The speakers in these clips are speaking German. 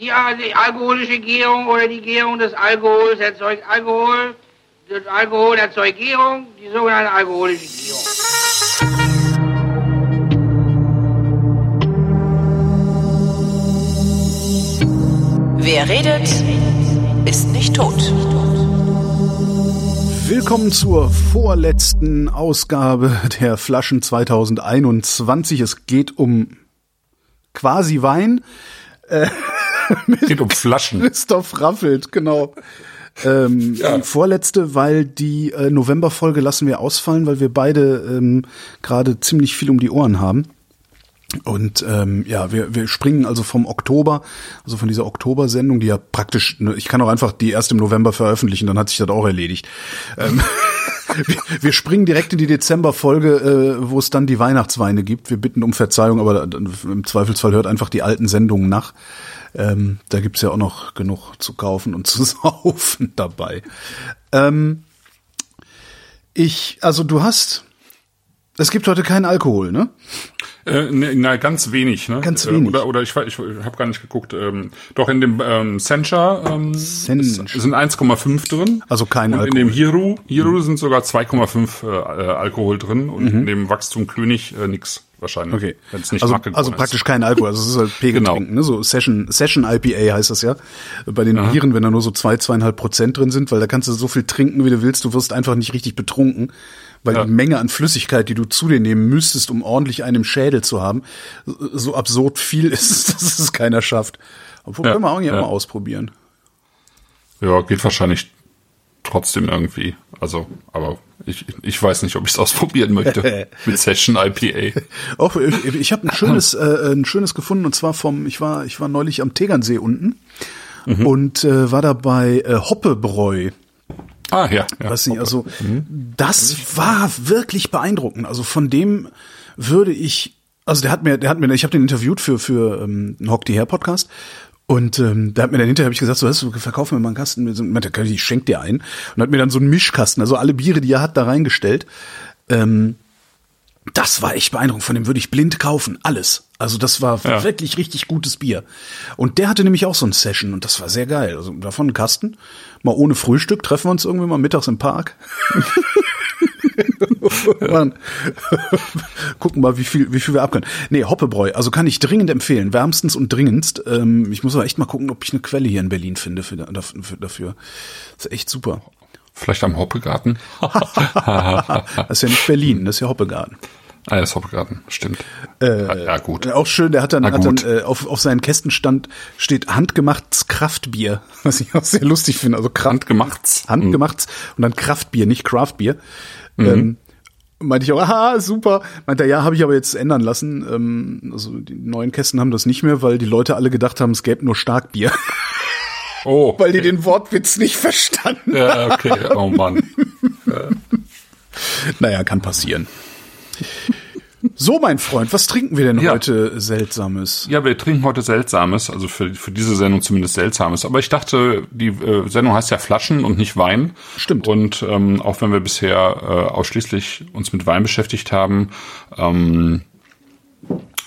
Die, die alkoholische Gärung oder die Gärung des Alkohols erzeugt Alkohol. Das Alkohol erzeugt Gärung, die sogenannte alkoholische Gärung. Wer redet, ist nicht tot. Willkommen zur vorletzten Ausgabe der Flaschen 2021. Es geht um quasi Wein. Äh, geht um Flaschen. Christoph Raffelt, genau. Ähm, ja. Die vorletzte, weil die äh, Novemberfolge lassen wir ausfallen, weil wir beide ähm, gerade ziemlich viel um die Ohren haben. Und ähm, ja, wir, wir springen also vom Oktober, also von dieser Oktober-Sendung, die ja praktisch, ne, ich kann auch einfach die erst im November veröffentlichen, dann hat sich das auch erledigt. Ähm, wir, wir springen direkt in die Dezember-Folge, äh, wo es dann die Weihnachtsweine gibt. Wir bitten um Verzeihung, aber im Zweifelsfall hört einfach die alten Sendungen nach. Ähm, da gibt's ja auch noch genug zu kaufen und zu saufen dabei. Ähm, ich, also du hast, es gibt heute keinen Alkohol, ne? Äh, ne, na, ganz wenig, ne? Ganz wenig. Oder, oder ich, ich, habe gar nicht geguckt. Ähm, doch in dem ähm, Sencha ähm, Sencha. sind 1,5 drin. Also kein und Alkohol. in dem Hiru, Hiru mhm. sind sogar 2,5 äh, Alkohol drin und mhm. in dem Wachstum König äh, nix wahrscheinlich. Okay. Wenn's nicht also, also praktisch kein Alkohol, also es ist halt Pegel genau. trinken, ne? So Session, Session IPA heißt das ja. Bei den. Viren, wenn da nur so zwei, zweieinhalb Prozent drin sind, weil da kannst du so viel trinken, wie du willst, du wirst einfach nicht richtig betrunken weil ja. die Menge an Flüssigkeit, die du zu dir nehmen müsstest, um ordentlich einen Schädel zu haben, so absurd viel ist, dass es keiner schafft. Obwohl ja, können wir auch ja. mal ausprobieren. Ja, geht wahrscheinlich trotzdem irgendwie. Also, aber ich, ich weiß nicht, ob ich es ausprobieren möchte mit Session IPA. Auch ich, ich habe ein schönes äh, ein schönes gefunden und zwar vom ich war ich war neulich am Tegernsee unten mhm. und äh, war da bei äh, Hoppebräu. Ah ja, ja. Was sie, also mhm. das war wirklich beeindruckend. Also von dem würde ich, also der hat mir, der hat mir, ich habe den interviewt für für ähm, einen Hock die Hair Podcast und ähm, da hat mir dann hinterher hab ich gesagt, so, hast du verkauf mir mal einen Kasten, meinte, ich schenk dir einen und hat mir dann so einen Mischkasten, also alle Biere, die er hat, da reingestellt. Ähm, das war echt beeindruckend. Von dem würde ich blind kaufen. Alles. Also das war ja. wirklich richtig gutes Bier. Und der hatte nämlich auch so ein Session und das war sehr geil. Also davon ein Kasten. Mal ohne Frühstück treffen wir uns irgendwie mal mittags im Park. Mann. Gucken mal, wie viel, wie viel wir abkönnen. Nee, Hoppebräu, also kann ich dringend empfehlen. Wärmstens und dringendst. Ähm, ich muss aber echt mal gucken, ob ich eine Quelle hier in Berlin finde für, für, dafür. Das ist echt super. Vielleicht am Hoppegarten? das ist ja nicht Berlin, das ist ja Hoppegarten. Ah, ja, das Hoppegarten, stimmt. Äh, ja, gut. Auch schön, der hat dann, hat dann äh, auf, auf seinen Kästenstand steht handgemachtes Kraftbier, was ich auch sehr lustig finde. Also Kraft, handgemachtes. Handgemachtes mhm. und dann Kraftbier, nicht Craftbier. Mhm. Ähm, meinte ich auch, aha, super. Meinte er, ja, habe ich aber jetzt ändern lassen. Ähm, also die neuen Kästen haben das nicht mehr, weil die Leute alle gedacht haben, es gäbe nur Starkbier. Oh. Weil die den Wortwitz nicht verstanden Ja, okay. Oh Mann. naja, kann passieren. So, mein Freund, was trinken wir denn ja. heute Seltsames? Ja, wir trinken heute Seltsames, also für, für diese Sendung zumindest Seltsames. Aber ich dachte, die äh, Sendung heißt ja Flaschen und nicht Wein. Stimmt. Und ähm, auch wenn wir bisher äh, ausschließlich uns mit Wein beschäftigt haben, ähm,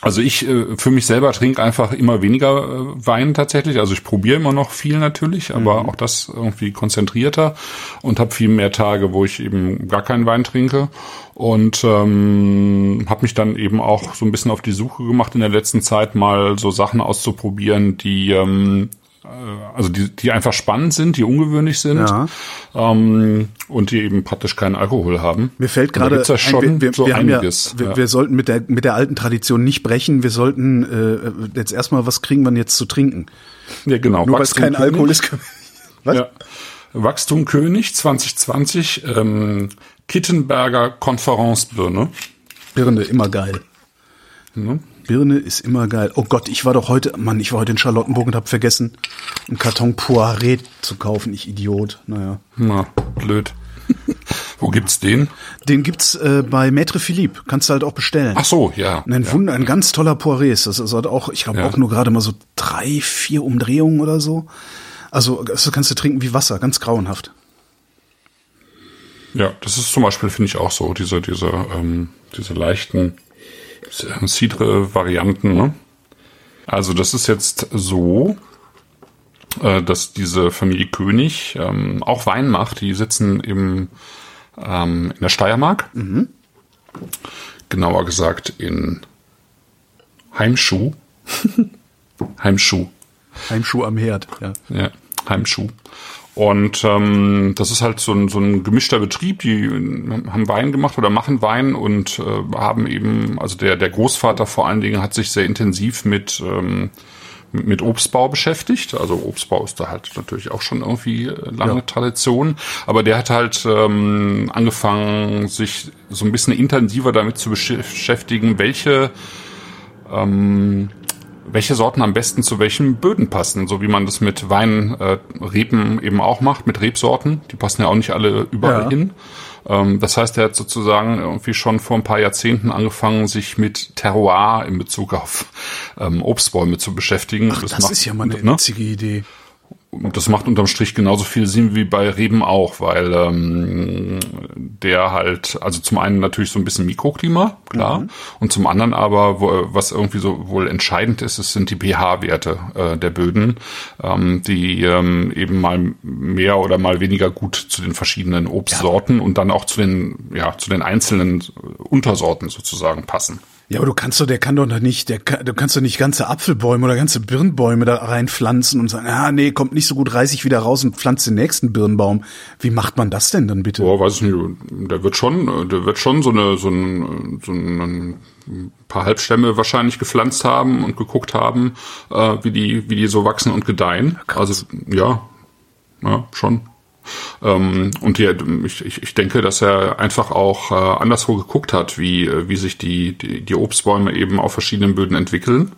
also ich äh, für mich selber trinke einfach immer weniger äh, Wein tatsächlich. Also ich probiere immer noch viel natürlich, aber mhm. auch das irgendwie konzentrierter und habe viel mehr Tage, wo ich eben gar keinen Wein trinke und ähm, habe mich dann eben auch so ein bisschen auf die Suche gemacht in der letzten Zeit mal so Sachen auszuprobieren, die ähm, äh, also die, die einfach spannend sind, die ungewöhnlich sind ja. ähm, und die eben praktisch keinen Alkohol haben. Mir fällt gerade ja schon ein, wir, so wir, einiges. Ja, wir, ja. wir, sollten mit der mit der alten Tradition nicht brechen. Wir sollten äh, jetzt erstmal, was kriegen wir jetzt zu trinken? Ja, genau. Nur weil es kein Alkohol ist. Was? Ja. Wachstum König 2020, ähm, Kittenberger Konferenzbirne. Birne, immer geil. Ne? Birne ist immer geil. Oh Gott, ich war doch heute, Mann, ich war heute in Charlottenburg und habe vergessen, einen Karton Poiré zu kaufen. Ich Idiot. Naja. Na, blöd. Wo gibt's den? Den gibt's äh, bei Maître Philippe. Kannst du halt auch bestellen. Ach so, ja. Ein ja. Wunder, ein ganz toller Poiré ist das. Also hat auch, ich glaube ja. auch nur gerade mal so drei, vier Umdrehungen oder so. Also das kannst du trinken wie Wasser, ganz grauenhaft. Ja, das ist zum Beispiel, finde ich auch so, diese, diese, ähm, diese leichten Cidre-Varianten. Ne? Also das ist jetzt so, äh, dass diese Familie König ähm, auch Wein macht. Die sitzen im, ähm, in der Steiermark. Mhm. Genauer gesagt in Heimschuh. Heimschuh. Heimschuh am Herd, ja. Ja, Heimschuh. Und ähm, das ist halt so ein, so ein gemischter Betrieb, die haben Wein gemacht oder machen Wein und äh, haben eben, also der, der Großvater vor allen Dingen hat sich sehr intensiv mit, ähm, mit Obstbau beschäftigt. Also Obstbau ist da halt natürlich auch schon irgendwie äh, lange ja. Tradition. Aber der hat halt ähm, angefangen, sich so ein bisschen intensiver damit zu beschäftigen, welche ähm, welche Sorten am besten zu welchen Böden passen, so wie man das mit Weinreben äh, eben auch macht, mit Rebsorten. Die passen ja auch nicht alle überall ja. hin. Ähm, das heißt, er hat sozusagen irgendwie schon vor ein paar Jahrzehnten angefangen, sich mit Terroir in Bezug auf ähm, Obstbäume zu beschäftigen. Ach, das, das macht, ist ja mal eine ne? witzige Idee. Und das macht unterm Strich genauso viel Sinn wie bei Reben auch, weil ähm, der halt, also zum einen natürlich so ein bisschen Mikroklima, klar, mhm. und zum anderen aber, wo, was irgendwie so wohl entscheidend ist, es sind die pH-Werte äh, der Böden, ähm, die ähm, eben mal mehr oder mal weniger gut zu den verschiedenen Obstsorten ja. und dann auch zu den, ja, zu den einzelnen Untersorten sozusagen passen. Ja, aber du kannst doch, der kann doch noch nicht, der, du kannst doch nicht ganze Apfelbäume oder ganze Birnbäume da reinpflanzen und sagen, ah nee, kommt nicht so gut, reiß ich wieder raus und pflanze den nächsten Birnbaum. Wie macht man das denn dann bitte? Boah, weiß ich nicht, der wird schon, der wird schon so eine, so ein, so ein paar Halbstämme wahrscheinlich gepflanzt haben und geguckt haben, äh, wie die, wie die so wachsen und gedeihen. Also ja, ja, schon. Ähm, und die, ich, ich denke, dass er einfach auch äh, anderswo geguckt hat, wie, äh, wie sich die, die, die Obstbäume eben auf verschiedenen Böden entwickeln.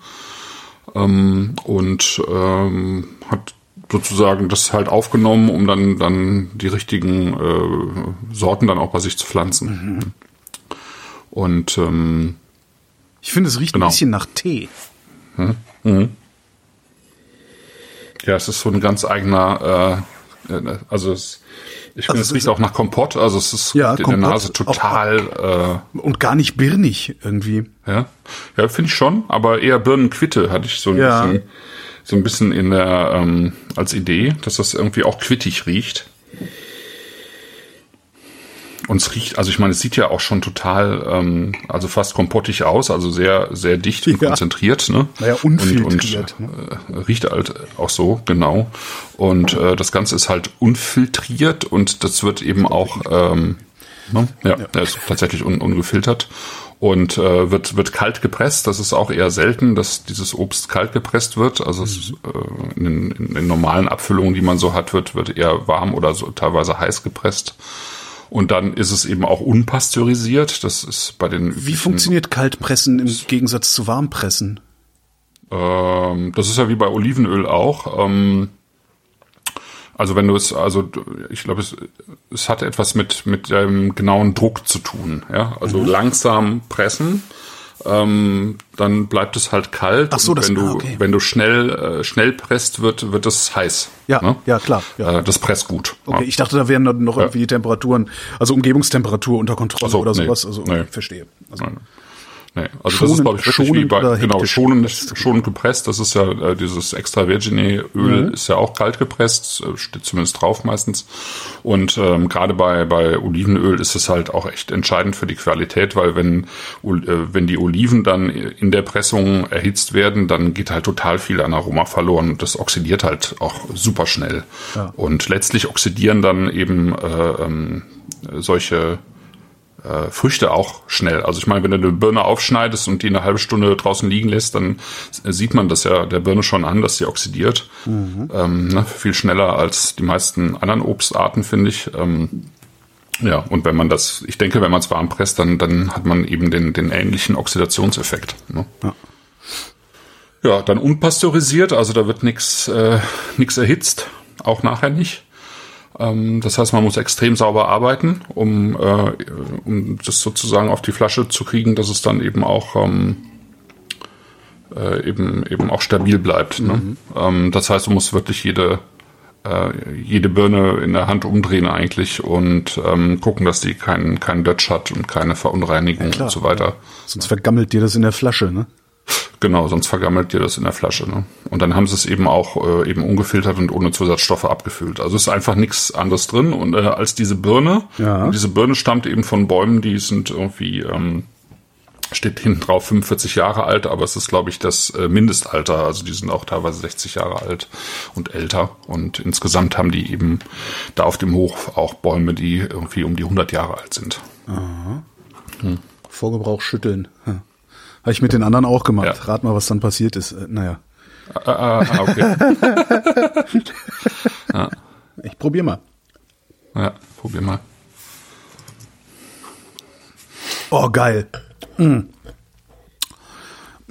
Ähm, und ähm, hat sozusagen das halt aufgenommen, um dann, dann die richtigen äh, Sorten dann auch bei sich zu pflanzen. Mhm. Und ähm, ich finde, es riecht genau. ein bisschen nach Tee. Mhm. Mhm. Ja, es ist so ein ganz eigener äh, also es, ich finde, also es riecht auch nach Kompott, also es ist ja, in Kompott, der Nase total auch, äh, und gar nicht birnig irgendwie. Ja, ja, finde ich schon, aber eher Birnenquitte hatte ich so ein ja. bisschen, so ein bisschen in der ähm, als Idee, dass das irgendwie auch quittig riecht. Und es riecht, also ich meine, es sieht ja auch schon total, ähm, also fast kompottig aus, also sehr, sehr dicht und ja. konzentriert, ne? Naja, unfiltriert. Und, und äh, riecht halt auch so, genau. Und äh, das Ganze ist halt unfiltriert und das wird eben auch, ähm, ne? ja, ja. Ist tatsächlich un, ungefiltert und äh, wird wird kalt gepresst. Das ist auch eher selten, dass dieses Obst kalt gepresst wird. Also es, mhm. äh, in, in, in normalen Abfüllungen, die man so hat, wird wird eher warm oder so teilweise heiß gepresst. Und dann ist es eben auch unpasteurisiert. Das ist bei den. Wie funktioniert Kaltpressen im Gegensatz zu Warmpressen? Ähm, das ist ja wie bei Olivenöl auch. Ähm, also wenn du es, also ich glaube, es, es hat etwas mit mit dem genauen Druck zu tun. Ja, also mhm. langsam pressen ähm, dann bleibt es halt kalt. Ach so, und das, wenn du, ah, okay. wenn du schnell, äh, schnell presst, wird, wird es heiß. Ja, ne? ja, klar. Ja. Äh, das presst gut. Okay, ja. ich dachte, da wären noch irgendwie ja. Temperaturen, also Umgebungstemperatur unter Kontrolle so, oder sowas. Also, nee. verstehe. Also, Nein. Nee, also schonend, das ist, glaube ich, wirklich wie bei, genau, schonend, schonend gepresst. Das ist ja äh, dieses extra Virginie Öl mhm. ist ja auch kalt gepresst, äh, steht zumindest drauf meistens. Und ähm, gerade bei, bei Olivenöl ist es halt auch echt entscheidend für die Qualität, weil wenn, äh, wenn die Oliven dann in der Pressung erhitzt werden, dann geht halt total viel an Aroma verloren und das oxidiert halt auch super schnell. Ja. Und letztlich oxidieren dann eben äh, ähm, solche äh, Früchte auch schnell. Also ich meine, wenn du eine Birne aufschneidest und die eine halbe Stunde draußen liegen lässt, dann sieht man das ja der Birne schon an, dass sie oxidiert. Mhm. Ähm, ne, viel schneller als die meisten anderen Obstarten, finde ich. Ähm, ja, und wenn man das, ich denke, wenn man es warm presst, dann, dann hat man eben den, den ähnlichen Oxidationseffekt. Ne? Ja. ja, dann unpasteurisiert, also da wird nichts äh, nix erhitzt, auch nachher nicht. Ähm, das heißt, man muss extrem sauber arbeiten, um, äh, um das sozusagen auf die Flasche zu kriegen, dass es dann eben auch ähm, äh, eben eben auch stabil bleibt. Ne? Mhm. Ähm, das heißt, du musst wirklich jede äh, jede Birne in der Hand umdrehen eigentlich und ähm, gucken, dass die keinen keinen Dutch hat und keine Verunreinigung ja, und so weiter. Sonst vergammelt dir das in der Flasche, ne? Genau, sonst vergammelt dir das in der Flasche. Ne? Und dann haben sie es eben auch äh, eben ungefiltert und ohne Zusatzstoffe abgefüllt. Also ist einfach nichts anderes drin und äh, als diese Birne. Ja. Und diese Birne stammt eben von Bäumen, die sind irgendwie ähm, steht hinten drauf 45 Jahre alt, aber es ist glaube ich das äh, Mindestalter. Also die sind auch teilweise 60 Jahre alt und älter. Und insgesamt haben die eben da auf dem Hof auch Bäume, die irgendwie um die 100 Jahre alt sind. Vorgebrauch schütteln. Ja. Habe ich mit den anderen auch gemacht. Ja. Rat mal, was dann passiert ist. Äh, naja, Ah, ah, ah, okay. ich probier mal. ja, probier mal. Oh, geil. Mm.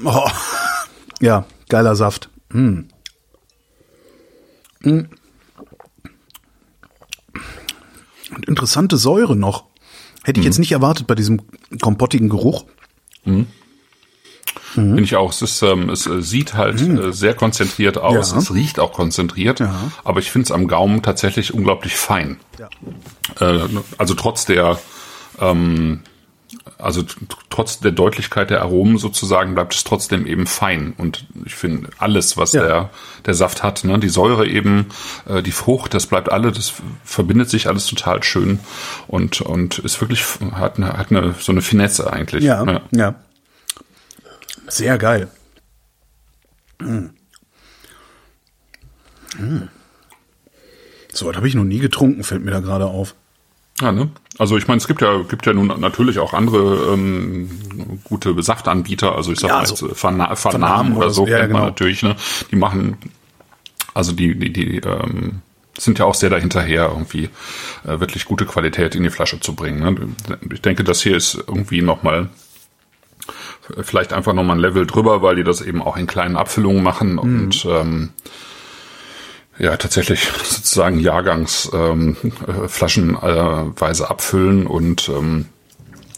Oh. Ja, geiler Saft. Mm. Mm. Und interessante Säure noch. Hätte ich jetzt nicht erwartet bei diesem kompottigen Geruch. Bin ich auch. Es, ist, ähm, es äh, sieht halt äh, sehr konzentriert aus. Ja. Es riecht auch konzentriert. Ja. Aber ich finde es am Gaumen tatsächlich unglaublich fein. Ja. Äh, also trotz der, ähm, also trotz der Deutlichkeit der Aromen sozusagen bleibt es trotzdem eben fein. Und ich finde alles, was Ja. der der Saft hat, ne, die Säure eben, äh, die Frucht, das bleibt alle, das verbindet sich alles total schön und und ist wirklich hat eine, hat eine so eine Finesse eigentlich. Ja, ja. Sehr geil. Mm. Mm. So, was habe ich noch nie getrunken, fällt mir da gerade auf. Ja, ne? Also ich meine, es gibt ja gibt ja nun natürlich auch andere ähm, gute Saftanbieter. Also ich sag Ja, mal so jetzt äh, Verna Vernahmen oder oder so ja, kennt man genau. natürlich. Ne? Die machen also die die die ähm, sind ja auch sehr dahinterher irgendwie äh, wirklich gute Qualität in die Flasche zu bringen. Ne? Ich denke, das hier ist irgendwie noch mal vielleicht einfach noch mal ein Level drüber, weil die das eben auch in kleinen Abfüllungen machen Mhm. und ähm, ja tatsächlich sozusagen Jahrgangs ähm, äh, flaschenweise abfüllen und ähm,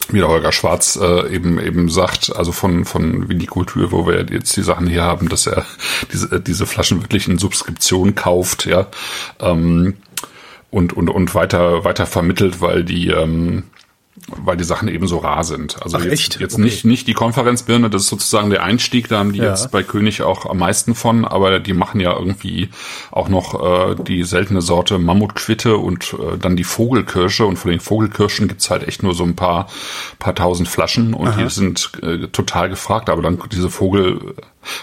wie der Holger Schwarz äh, eben eben sagt, also von von Vinikultur, wo wir jetzt die Sachen hier haben, dass er diese diese Flaschen wirklich in Subskription kauft, ja, ähm, und und und weiter weiter vermittelt, weil die ähm, weil die Sachen eben so rar sind. Also Ach, jetzt, echt? jetzt Okay. nicht nicht die Konferenzbirne, das ist sozusagen der Einstieg, da haben die Ja. jetzt bei König auch am meisten von, aber die machen ja irgendwie auch noch äh, die seltene Sorte Mammutquitte und äh, dann die Vogelkirsche und von den Vogelkirschen gibt's halt echt nur so ein paar paar tausend Flaschen und die sind äh, total gefragt, aber dann diese Vogel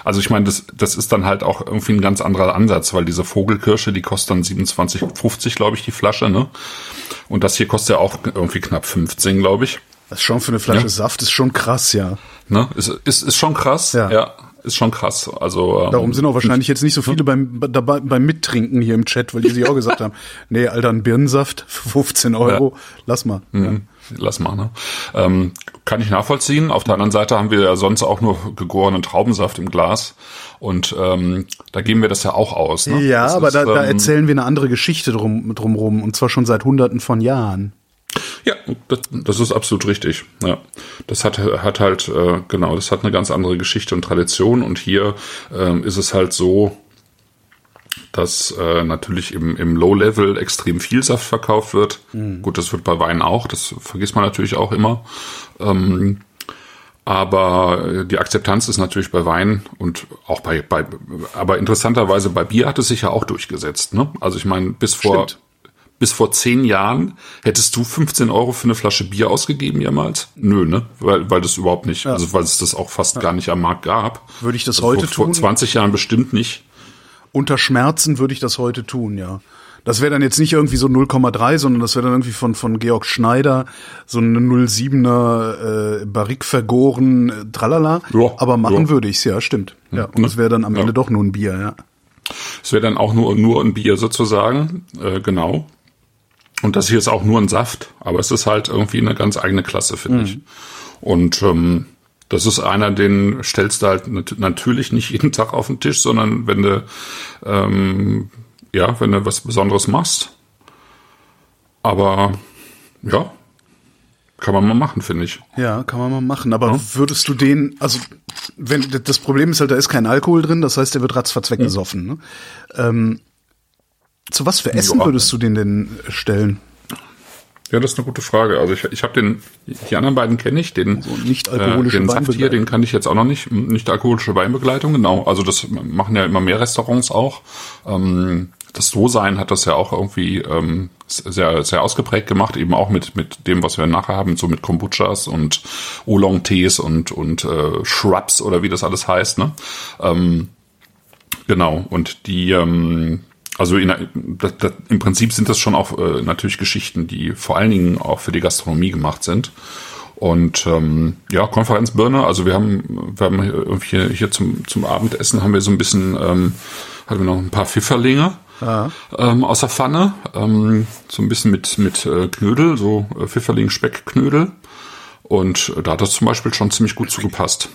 also ich meine, das, das ist dann halt auch irgendwie ein ganz anderer Ansatz, weil diese Vogelkirsche, die kostet dann 27,50, glaube ich, die Flasche, ne? Und das hier kostet ja auch irgendwie knapp 15, glaube ich. Das ist schon für eine Flasche Ja. Saft ist schon krass, ja. Ne? Ist, ist, ist schon krass. Ja. ist schon krass. Also ähm, Darum sind auch wahrscheinlich jetzt nicht so viele beim, dabei, beim Mittrinken hier im Chat, weil die sich auch gesagt haben, nee, Alter, ein Birnensaft für 15 Euro, lass mal. Ja. Mhm. Lass mal, ne? Ähm, kann ich nachvollziehen. Auf der anderen Seite haben wir ja sonst auch nur gegorenen Traubensaft im Glas. Und ähm, da geben wir das ja auch aus. Ne? Ja, das aber ist, da, da ähm, erzählen wir eine andere Geschichte drum, drumrum, und zwar schon seit hunderten von Jahren. Ja, das, das ist absolut richtig. Ja, das hat hat halt äh, genau, das hat eine ganz andere Geschichte und Tradition und hier ähm, ist es halt so, dass äh, natürlich im, im Low-Level extrem viel Saft verkauft wird. Gut, das wird bei Wein auch, das vergisst man natürlich auch immer. Ähm, aber äh, die Akzeptanz ist natürlich bei Wein und auch bei, bei aber interessanterweise bei Bier hat es sich ja auch durchgesetzt. Ne? Also ich meine, bis vor Stimmt. bis vor zehn Jahren hättest du 15 Euro für eine Flasche Bier ausgegeben jemals? Nö, ne? Weil, weil das überhaupt nicht, also weil es das auch fast gar nicht am Markt gab. Würde ich das Also heute vor, tun? Vor 20 Jahren bestimmt nicht. Unter Schmerzen würde ich das heute tun, ja. Das wäre dann jetzt nicht irgendwie so 0,3, sondern das wäre dann irgendwie von, von Georg Schneider so eine 07er äh, Barrique vergoren, äh, tralala. Ja, Aber machen ja. würde ich's, ja, stimmt. Ja, und ne? das wäre dann am Ja. Ende doch nur ein Bier, ja. Es wäre dann auch nur, nur ein Bier sozusagen, äh, genau. Und das hier ist auch nur ein Saft, aber es ist halt irgendwie eine ganz eigene Klasse, finde ich. Und ähm, das ist einer, den stellst du halt nat natürlich nicht jeden Tag auf den Tisch, sondern wenn du ähm, ja, wenn du was Besonderes machst. Aber ja, kann man mal machen, finde ich. Ja, kann man mal machen. Aber würdest du den, also wenn das Problem ist halt, da ist kein Alkohol drin, das heißt, der wird ratzfatz weggesoffen. Ne? Ähm, zu was für Essen Ja. würdest du den denn stellen? Ja, das ist eine gute Frage. Also ich, ich habe den, die anderen beiden kenne ich, den So nicht alkoholische äh, den Saft hier, den kann ich jetzt auch noch nicht, nicht alkoholische Weinbegleitung, genau. Also das machen ja immer mehr Restaurants auch. Ähm, das So-Sein hat das ja auch irgendwie ähm, sehr, sehr ausgeprägt gemacht, eben auch mit, mit dem, was wir nachher haben, so mit Kombuchas und Oolong-Tees und, und äh, Shrubs oder wie das alles heißt. Ne? Ähm, Genau, und die, ähm, also in, das, das, im Prinzip sind das schon auch äh, natürlich Geschichten, die vor allen Dingen auch für die Gastronomie gemacht sind. Und ähm, ja, Konferenzbirne, also wir haben, wir haben hier, hier zum, zum Abendessen haben wir so ein bisschen, ähm, hatten wir noch ein paar Pfifferlinge ähm, aus der Pfanne, ähm, so ein bisschen mit, mit äh, Knödel, so äh, Pfifferling-Speckknödel. Und äh, da hat das zum Beispiel schon ziemlich gut zugepasst.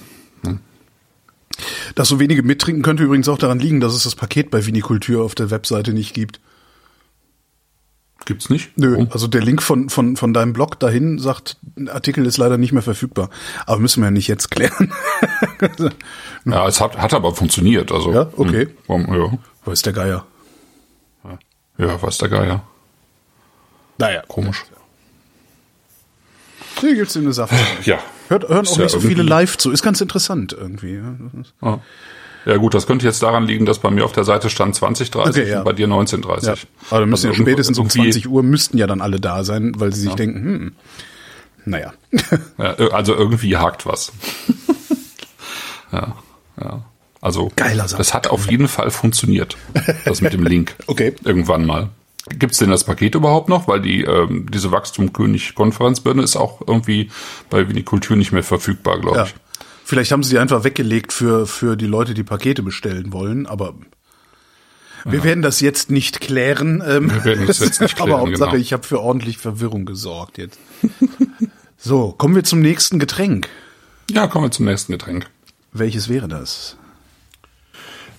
Dass so wenige mittrinken könnte übrigens auch daran liegen, dass es das Paket bei Vinikultur auf der Webseite nicht gibt. Gibt's nicht? Nö, Oh. also der Link von, von, von deinem Blog dahin sagt, ein Artikel ist leider nicht mehr verfügbar. Aber müssen wir ja nicht jetzt klären. Ja, es hat, hat aber funktioniert. Also, Ja, okay. hm, Ja, Wo ist der Geier? ja weiß der Geier. Naja, Komisch. Hier gibt's in eine Saft. Ja. Hört, hören Ist auch ja nicht so viele live zu. Ist ganz interessant irgendwie. ja. Ist- Ja. gut, das könnte jetzt daran liegen, dass bei mir auf der Seite stand 2030 Okay, ja. und bei dir 1930. Ja. Aber dann müssen Also ja spätestens um irgendwie- 20 Uhr müssten ja dann alle da sein, weil sie sich denken, hm, naja. Ja, also irgendwie hakt was. ja, ja. Also, Geiler Saft. das hat auf jeden Fall funktioniert. Das mit dem Link. Okay. Irgendwann mal. Gibt's denn das Paket überhaupt noch? Weil die ähm, diese Wachstumkönig-Konferenzbirne ist auch irgendwie bei Vinikultur nicht mehr verfügbar, glaube ja. ich. Vielleicht haben sie die einfach weggelegt für, für die Leute, die Pakete bestellen wollen, aber wir werden das jetzt nicht klären. Ähm, Wir werden das jetzt nicht klären, aber Hauptsache, genau. ich habe für ordentlich Verwirrung gesorgt jetzt. so, kommen wir zum nächsten Getränk. Ja, kommen wir zum nächsten Getränk. Welches wäre das?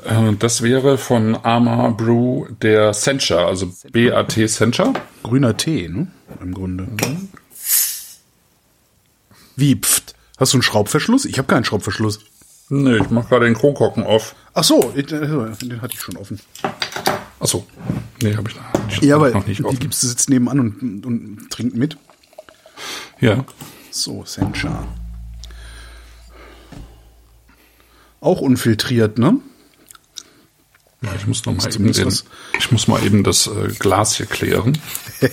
Äh, Das wäre von Arma Brew der Sencha, also BAT Sencha. Grüner Tee, ne? Im Grunde. Wie, pft. Hast du einen Schraubverschluss? Ich habe keinen Schraubverschluss. Nee, ich mach gerade den Kronkorken auf. Ach so, äh, den hatte ich schon offen. Achso. Nee, habe ich noch nicht, Ja, aber noch nicht die offen. gibst du sitzt nebenan und, und trinkt mit. Ja. So, Sencha. Auch unfiltriert, ne? Ja, ich muss noch mal eben den, ich muss mal eben das äh, Glas hier klären.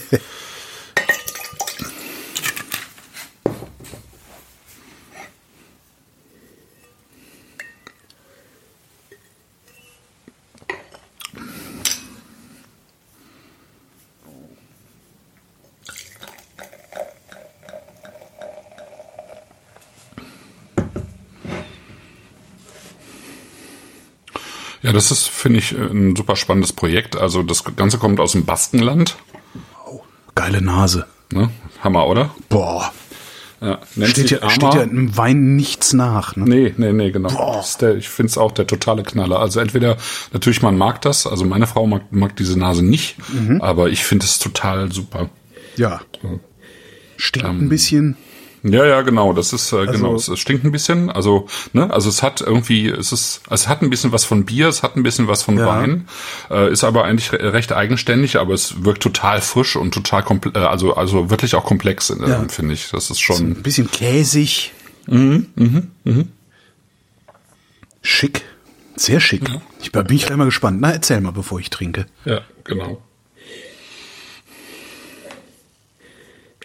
Ja, das ist, finde ich, ein super spannendes Projekt. Also das Ganze kommt aus dem Baskenland. Geile Nase. Ne? Hammer, oder? Boah. Ja, Steht ja, steht ja im Wein nichts nach, ne? Nee, nee, nee, genau. Der, ich finde es auch der totale Knaller. Also entweder, natürlich, man mag das, also meine Frau mag, mag diese Nase nicht, Mhm. aber ich finde es total super. Ja. Stinkt ein bisschen. Ja, ja, genau. Das ist äh, genau. Also- Es, es stinkt ein bisschen. Also, ne, also es hat irgendwie, es ist, es hat ein bisschen was von Bier, es hat ein bisschen was von Ja. Wein, äh, ist aber eigentlich re recht eigenständig, aber es wirkt total frisch und total komple äh, also also wirklich auch komplex, äh, Ja. finde ich. Das ist schon. Ein bisschen käsig. Schick. Sehr schick. Ich bin ich gleich mal gespannt. Na, erzähl mal, bevor ich trinke. Ja, genau.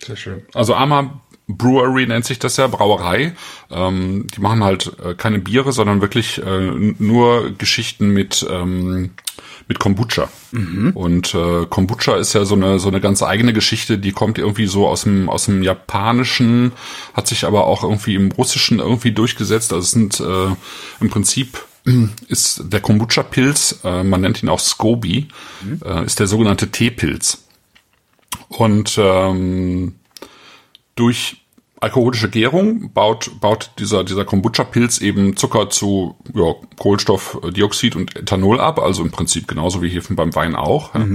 Sehr schön. Also Arma Brewery nennt sich das ja, Brauerei. Ähm, die machen halt äh, keine Biere, sondern wirklich äh, nur Geschichten mit ähm, mit Kombucha. Und äh, Kombucha ist ja so eine so eine ganz eigene Geschichte, die kommt irgendwie so aus dem aus dem Japanischen, hat sich aber auch irgendwie im Russischen irgendwie durchgesetzt. Also es sind äh, im Prinzip ist der Kombucha-Pilz, äh, man nennt ihn auch Scoby, äh, ist der sogenannte Teepilz. Und ähm, durch alkoholische Gärung baut, baut dieser, dieser Kombucha-Pilz eben Zucker zu ja, Kohlenstoffdioxid und Ethanol ab, also im Prinzip genauso wie hier beim Wein auch. Ja.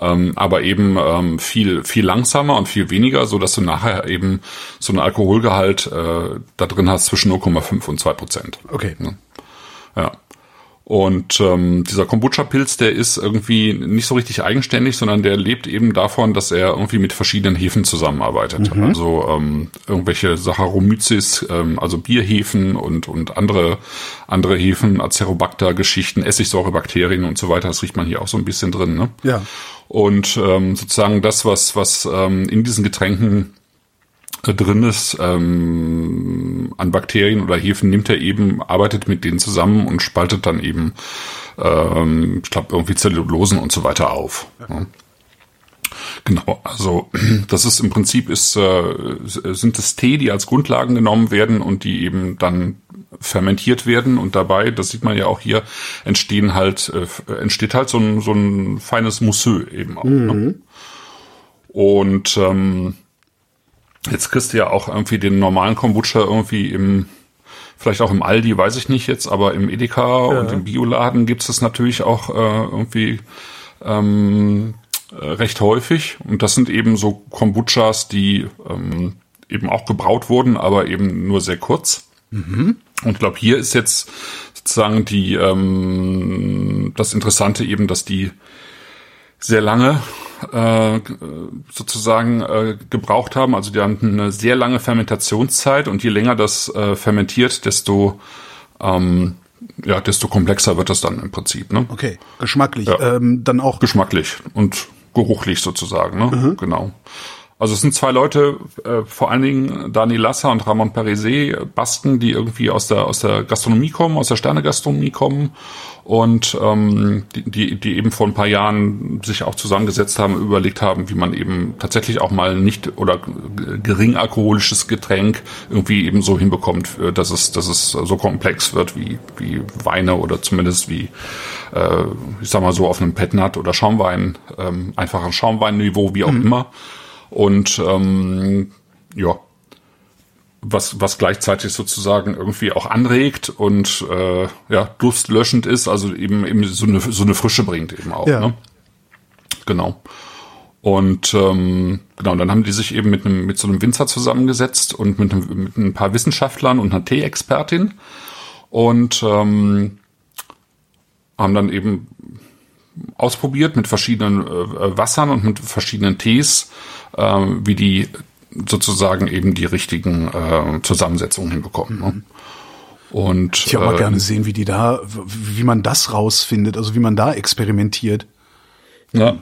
Ähm, aber eben ähm, viel, viel langsamer und viel weniger, so dass du nachher eben so einen Alkoholgehalt äh, da drin hast zwischen 0,5 und 2 Prozent. Okay. Ja. Und ähm, dieser Kombucha-Pilz, der ist irgendwie nicht so richtig eigenständig, sondern der lebt eben davon, dass er irgendwie mit verschiedenen Hefen zusammenarbeitet. Mhm. Also ähm, irgendwelche Saccharomyces, ähm, also Bierhefen und und andere andere Hefen, Acerobacter-Geschichten, Essigsäurebakterien und so weiter. Das riecht man hier auch so ein bisschen drin. Ne? Ja. Und ähm, sozusagen das, was was ähm, in diesen Getränken drin ist ähm, an Bakterien oder Hefen, nimmt er eben, arbeitet mit denen zusammen und spaltet dann eben, ähm, ich glaube, irgendwie Zellulosen und so weiter auf. Ja. Genau, also das ist im Prinzip ist äh, sind es Tee, die als Grundlagen genommen werden und die eben dann fermentiert werden und dabei, das sieht man ja auch hier, entstehen halt äh, entsteht halt so ein so ein feines Mousseux eben auch. Ne? Mhm. Ne? Und ähm, Jetzt kriegst du ja auch irgendwie den normalen Kombucha irgendwie im, vielleicht auch im Aldi, weiß ich nicht jetzt, aber im Edeka ja. und im Bioladen gibt es natürlich auch äh, irgendwie ähm, äh, recht häufig. Und das sind eben so Kombuchas, die ähm, eben auch gebraut wurden, aber eben nur sehr kurz. Mhm. Und ich glaube, hier ist jetzt sozusagen die ähm, das Interessante eben, dass die sehr lange äh, sozusagen äh, gebraucht haben. Also die haben eine sehr lange Fermentationszeit und je länger das äh, fermentiert, desto ähm, ja, desto komplexer wird das dann im Prinzip. Ne? Okay, geschmacklich. Ja. Ähm, dann auch geschmacklich und geruchlich sozusagen. Ne? Mhm. Genau. Also es sind zwei Leute, äh, vor allen Dingen Dani Lasser und Ramon Pariset, Basken, die irgendwie aus der aus der Gastronomie kommen, aus der Sternegastronomie kommen und ähm, die, die eben vor ein paar Jahren sich auch zusammengesetzt haben, überlegt haben, wie man eben tatsächlich auch mal nicht oder gering alkoholisches Getränk irgendwie eben so hinbekommt, äh, dass es dass es so komplex wird wie wie Weine oder zumindest wie äh, ich sag mal so auf einem Petnat oder Schaumwein, ähm, einfachen Schaumweinniveau, wie auch mhm. immer und ähm, ja, was, was gleichzeitig sozusagen irgendwie auch anregt und äh, ja, durstlöschend ist, also eben, eben so, eine, so eine Frische bringt eben auch. Ja. Ne? Genau. Und ähm, genau, dann haben die sich eben mit einem mit so einem Winzer zusammengesetzt und mit, einem, mit ein paar Wissenschaftlern und einer Tee-Expertin und ähm, haben dann eben ausprobiert mit verschiedenen äh, Wassern und mit verschiedenen Tees, äh, wie die sozusagen eben die richtigen äh, Zusammensetzungen hinbekommen. Ne? Und ich würde äh, mal gerne sehen, wie die da, wie man das rausfindet, also wie man da experimentiert. Ja.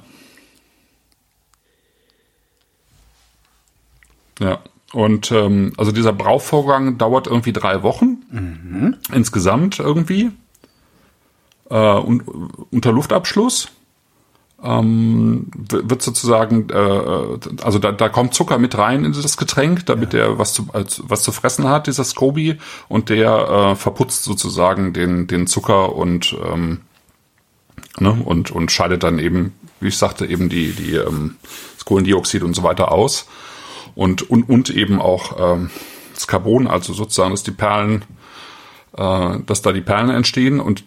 Ja. Und ähm, also dieser Brauvorgang dauert irgendwie drei Wochen mhm. insgesamt irgendwie äh, und, unter Luftabschluss ähm, wird sozusagen, äh, also da, da kommt Zucker mit rein in das Getränk, damit ja. der was zu, als, was zu fressen hat, dieser Scoby, und der äh, verputzt sozusagen den, den Zucker und, ähm, ne, und, und scheidet dann eben, wie ich sagte, eben die, die ähm, das Kohlendioxid und so weiter aus. Und, und, und eben auch ähm, das Carbon, also sozusagen, dass die Perlen, äh, dass da die Perlen entstehen und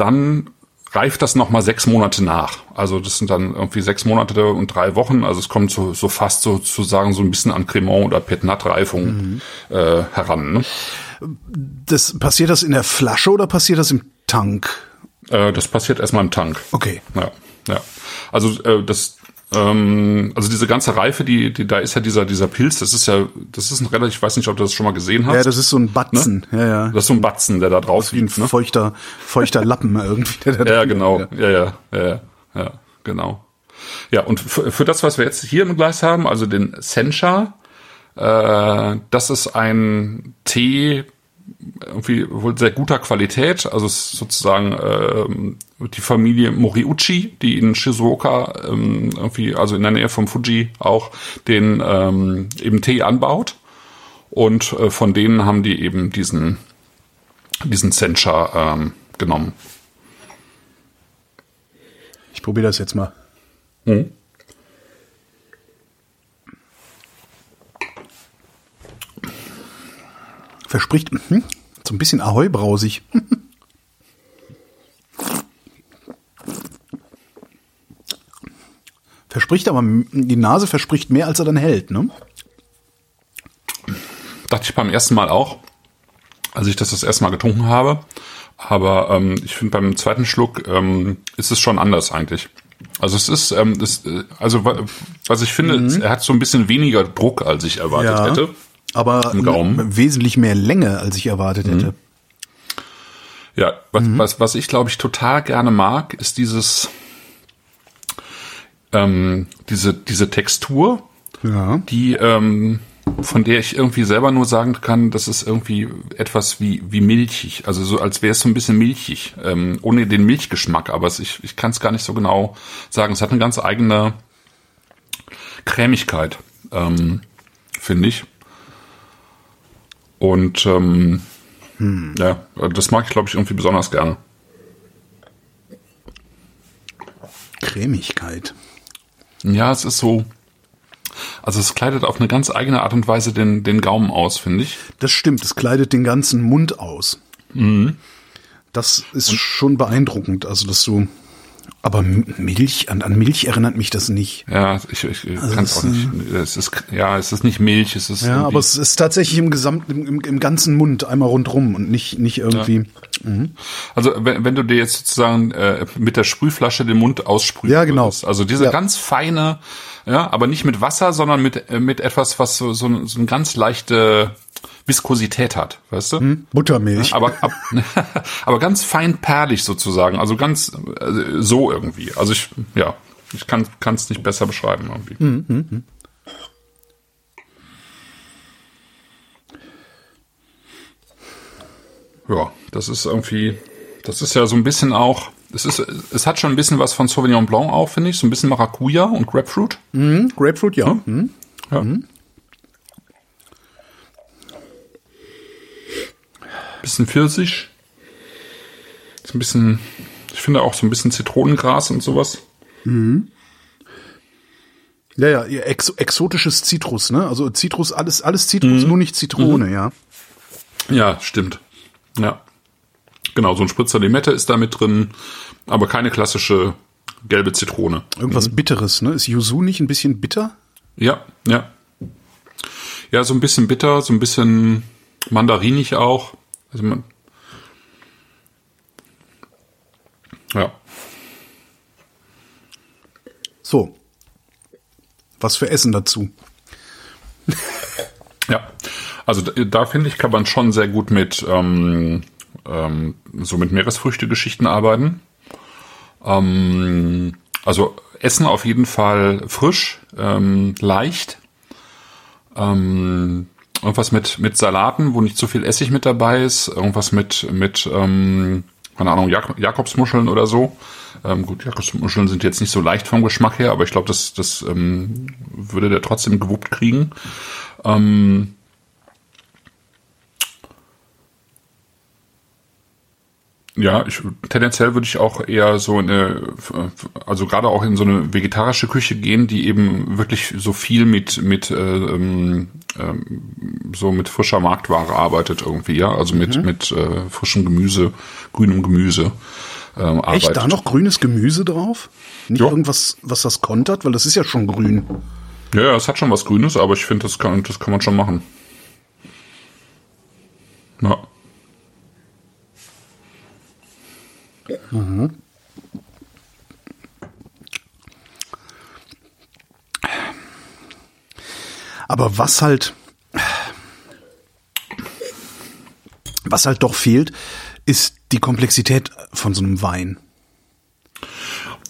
dann reift das nochmal sechs Monate nach. Also das sind dann irgendwie sechs Monate und drei Wochen. Also es kommt so, so fast sozusagen so ein bisschen an Cremant oder Petnat-Reifung mhm. äh, heran. Ne? Das, passiert das in der Flasche oder passiert das im Tank? Äh, das passiert erstmal im Tank. Okay. Ja, ja. Also äh, das, ähm, also diese ganze Reife, die, die, da ist ja dieser, dieser Pilz, das ist ja, das ist ein relativ, ich weiß nicht, ob du das schon mal gesehen hast. Ja, das ist so ein Batzen, ne? ja, ja. Das ist so ein Batzen, der da drauf. Wie ein ne? feuchter, feuchter Lappen irgendwie. Der da ja, genau, ja, ja, ja, ja, ja, genau. Ja, und für, für das, was wir jetzt hier im Glas haben, also den Sencha, äh, das ist ein Tee, irgendwie wohl sehr guter Qualität. Also es ist sozusagen äh, die Familie Moriuchi, die in Shizuoka ähm, irgendwie, also in der Nähe vom Fuji auch den ähm, eben Tee anbaut. Und äh, von denen haben die eben diesen diesen Sencha ähm, genommen. Ich probiere das jetzt mal. Mhm. Verspricht hm, so ein bisschen Ahoi-brausig. verspricht aber, die Nase verspricht mehr, als er dann hält, ne? Dachte ich beim ersten Mal auch, als ich das das erste Mal getrunken habe. Aber ähm, ich finde beim zweiten Schluck ähm, ist es schon anders eigentlich. Also es ist, ähm, das, äh, also was ich finde, mhm. er hat so ein bisschen weniger Druck, als ich erwartet ja, hätte. Aber wesentlich mehr Länge, als ich erwartet mhm. hätte. Ja, was, mhm. was, was ich glaube ich total gerne mag, ist dieses, ähm, diese, diese Textur, ja. die, ähm, von der ich irgendwie selber nur sagen kann, das ist irgendwie etwas wie, wie milchig. Also so, als wäre es so ein bisschen milchig, ähm, ohne den Milchgeschmack. Aber es, ich, ich kann es gar nicht so genau sagen. Es hat eine ganz eigene Cremigkeit, ähm, finde ich. Und ähm, hm. ja, das mag ich, glaube ich, irgendwie besonders gerne. Cremigkeit. Ja, es ist so, also es kleidet auf eine ganz eigene Art und Weise den, den Gaumen aus, finde ich. Das stimmt, es kleidet den ganzen Mund aus. Mhm. Das ist und schon beeindruckend, also dass du aber Milch, an, an Milch erinnert mich das nicht. Ja, ich, ich also kann es auch nicht. Es ist, ja, es ist nicht Milch, es ist. Ja, aber es ist tatsächlich im gesamten, im, im ganzen Mund einmal rundrum und nicht, nicht irgendwie. Ja. Mhm. Also wenn, wenn du dir jetzt sozusagen äh, mit der Sprühflasche den Mund aussprühst. Ja, genau. Würdest, also diese ja. ganz feine, ja, aber nicht mit Wasser, sondern mit, äh, mit etwas, was so, so, so ein ganz leichte Viskosität hat, weißt du? Hm, Buttermilch. Aber, ab, aber ganz fein perlig sozusagen, also ganz also so irgendwie. Also ich, ja, ich kann es nicht besser beschreiben irgendwie. Hm, hm, hm. Ja, das ist irgendwie, das ist ja so ein bisschen auch, es ist, es hat schon ein bisschen was von Sauvignon Blanc auch, finde ich, so ein bisschen Maracuja und Grapefruit. Mhm, Grapefruit, ja. Hm? Mhm. ja. Mhm. Bisschen Pfirsich. Ist ein bisschen, ich finde auch so ein bisschen Zitronengras und sowas. Mhm. Ja, ja, ex exotisches Zitrus, ne? Also Zitrus, alles, alles Zitrus, mhm. nur nicht Zitrone, mhm. ja. Ja, stimmt. Ja. Genau, so ein Spritzer Limette ist da mit drin, aber keine klassische gelbe Zitrone. Irgendwas mhm. Bitteres, ne? Ist Yuzu nicht ein bisschen bitter? Ja, ja. Ja, so ein bisschen bitter, so ein bisschen mandarinig auch. Also man, ja. So. Was für Essen dazu? ja. Also da, da finde ich, kann man schon sehr gut mit ähm, ähm, so mit Meeresfrüchte-Geschichten arbeiten. Ähm, also Essen auf jeden Fall frisch, ähm, leicht. Ähm, irgendwas mit, mit Salaten, wo nicht zu viel Essig mit dabei ist, irgendwas mit, mit ähm, keine Ahnung, Jak Jakobsmuscheln oder so. Ähm, gut, Jakobsmuscheln sind jetzt nicht so leicht vom Geschmack her, aber ich glaube, das, das ähm, würde der trotzdem gewuppt kriegen. Ähm, Ja, ich, tendenziell würde ich auch eher so eine, also gerade auch in so eine vegetarische Küche gehen, die eben wirklich so viel mit mit äh, ähm, ähm, so mit frischer Marktware arbeitet irgendwie, ja, also mit mhm. mit äh, frischem Gemüse, grünem Gemüse. Ähm, arbeitet. Echt da noch grünes Gemüse drauf? Nicht jo. irgendwas, was das kontert, weil das ist ja schon grün. Ja, ja, es hat schon was Grünes, aber ich finde, das kann, das kann man schon machen. Ja. Mhm. Aber was halt, was halt doch fehlt, ist die Komplexität von so einem Wein.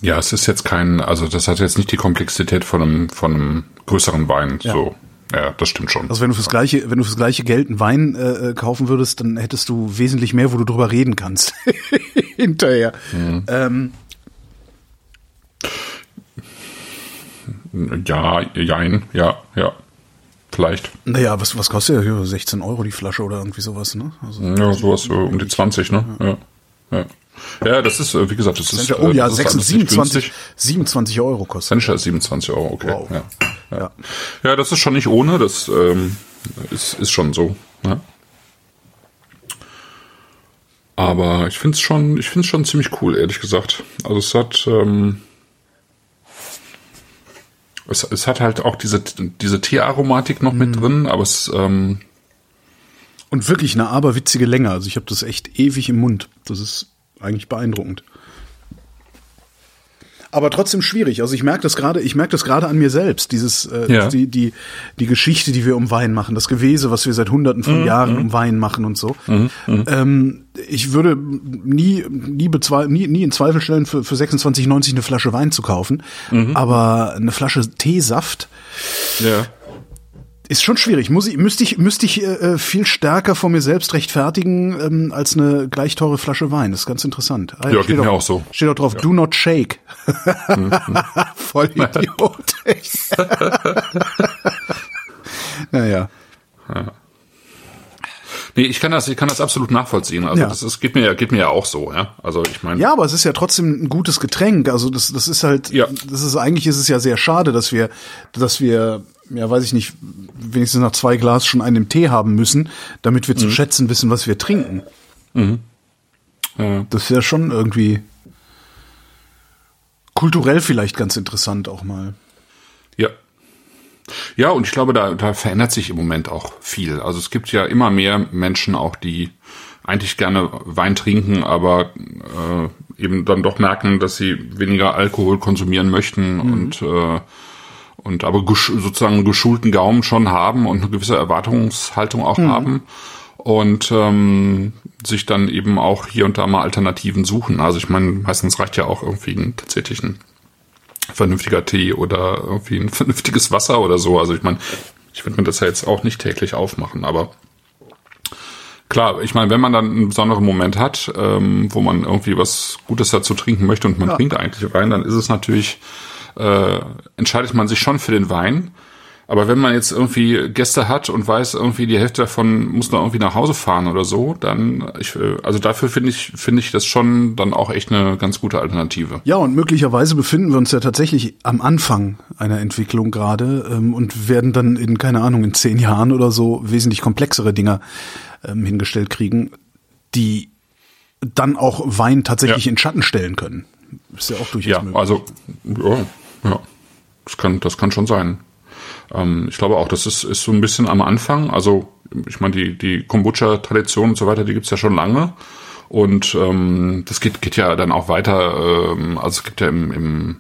Ja, es ist jetzt kein, also das hat jetzt nicht die Komplexität von einem, von einem größeren Wein. Ja. So. Ja, das stimmt schon. Also wenn du fürs gleiche, wenn du fürs gleiche Geld einen Wein äh, äh kaufen würdest, dann hättest du wesentlich mehr, wo du drüber reden kannst. Hinterher. Mhm. Ähm. Ja, jein, ja, ja. Vielleicht. Naja, was, was kostet ja 16 Euro die Flasche oder irgendwie sowas, ne? Also, ja, sowas so um die 20, ne? Ja. ja. Ja, das ist, äh, wie gesagt, das ist. Oh ja, 26, 27, 27 Euro kostet. Sencha ist 27 Euro, okay. Wow. Ja. Ja. ja, das ist schon nicht ohne, das ähm, ist, ist schon so. Ne? Aber ich finde es schon, ich finde es schon ziemlich cool, ehrlich gesagt. Also es hat, ähm, es, es hat halt auch diese, diese Teearomatik noch mhm. mit drin, aber es, ähm, Und wirklich eine aberwitzige Länge. Also ich habe das echt ewig im Mund. Das ist eigentlich beeindruckend. Aber trotzdem schwierig. Also ich merke das gerade, ich merke das gerade an mir selbst. Dieses, äh, Ja. die, die, die Geschichte, die wir um Wein machen, das Gewese, was wir seit hunderten von Jahren um Wein machen und so. Ähm, ich würde nie, nie, bezwe nie, nie in Zweifel stellen, für, für 26,90 eine Flasche Wein zu kaufen. Aber eine Flasche Teesaft, Ja. Ist schon schwierig. Muss ich, müsste ich, müsste ich äh, viel stärker vor mir selbst rechtfertigen ähm, als eine gleich teure Flasche Wein. Das ist ganz interessant. Ah, Ja, geht mir auch- so. Steht auch drauf, do not shake. Voll Idiot. naja. Nee, ich kann das, ich kann das absolut nachvollziehen. Also Ja. das ist, geht mir ja, geht mir ja auch so, ja. Also ich meine. Ja, aber es ist ja trotzdem ein gutes Getränk. Also das, das ist halt, Ja. das ist eigentlich ist es ja sehr schade, dass wir, dass wir, ja, weiß ich nicht, wenigstens nach zwei Glas schon einen im Tee haben müssen, damit wir Mhm. zu schätzen wissen, was wir trinken. Ja. Das ist ja schon irgendwie kulturell vielleicht ganz interessant auch mal. Ja. Ja, und ich glaube, da, da verändert sich im Moment auch viel. Also es gibt ja immer mehr Menschen auch, die eigentlich gerne Wein trinken, aber äh, eben dann doch merken, dass sie weniger Alkohol konsumieren möchten und äh, und aber gesch sozusagen einen geschulten Gaumen schon haben und eine gewisse Erwartungshaltung auch haben und ähm, sich dann eben auch hier und da mal Alternativen suchen. Also ich meine, meistens reicht ja auch irgendwie ein, tatsächlich ein vernünftiger Tee oder irgendwie ein vernünftiges Wasser oder so. Also ich meine, ich würde mir das ja jetzt auch nicht täglich aufmachen, aber klar, ich meine, wenn man dann einen besonderen Moment hat, ähm, wo man irgendwie was Gutes dazu trinken möchte und man trinkt eigentlich Wein, dann ist es natürlich, äh, entscheidet man sich schon für den Wein. Aber wenn man jetzt irgendwie Gäste hat und weiß, irgendwie die Hälfte davon muss noch irgendwie nach Hause fahren oder so, dann, ich, äh, also dafür finde ich, finde ich das schon dann auch echt eine ganz gute Alternative. Ja, und möglicherweise befinden wir uns ja tatsächlich am Anfang einer Entwicklung gerade ähm, und werden dann in, keine Ahnung, in zehn Jahren oder so wesentlich komplexere Dinger ähm, hingestellt kriegen, die dann auch Wein tatsächlich Ja. in Schatten stellen können. Ist ja auch durchaus Ja, möglich. also ja, kann, das kann schon sein. Ähm, ich glaube auch, das ist, ist so ein bisschen am Anfang. Also ich meine, die die Kombucha-Tradition und so weiter, die gibt's ja schon lange. Und ähm, das geht geht ja dann auch weiter. Ähm, also es gibt ja im, im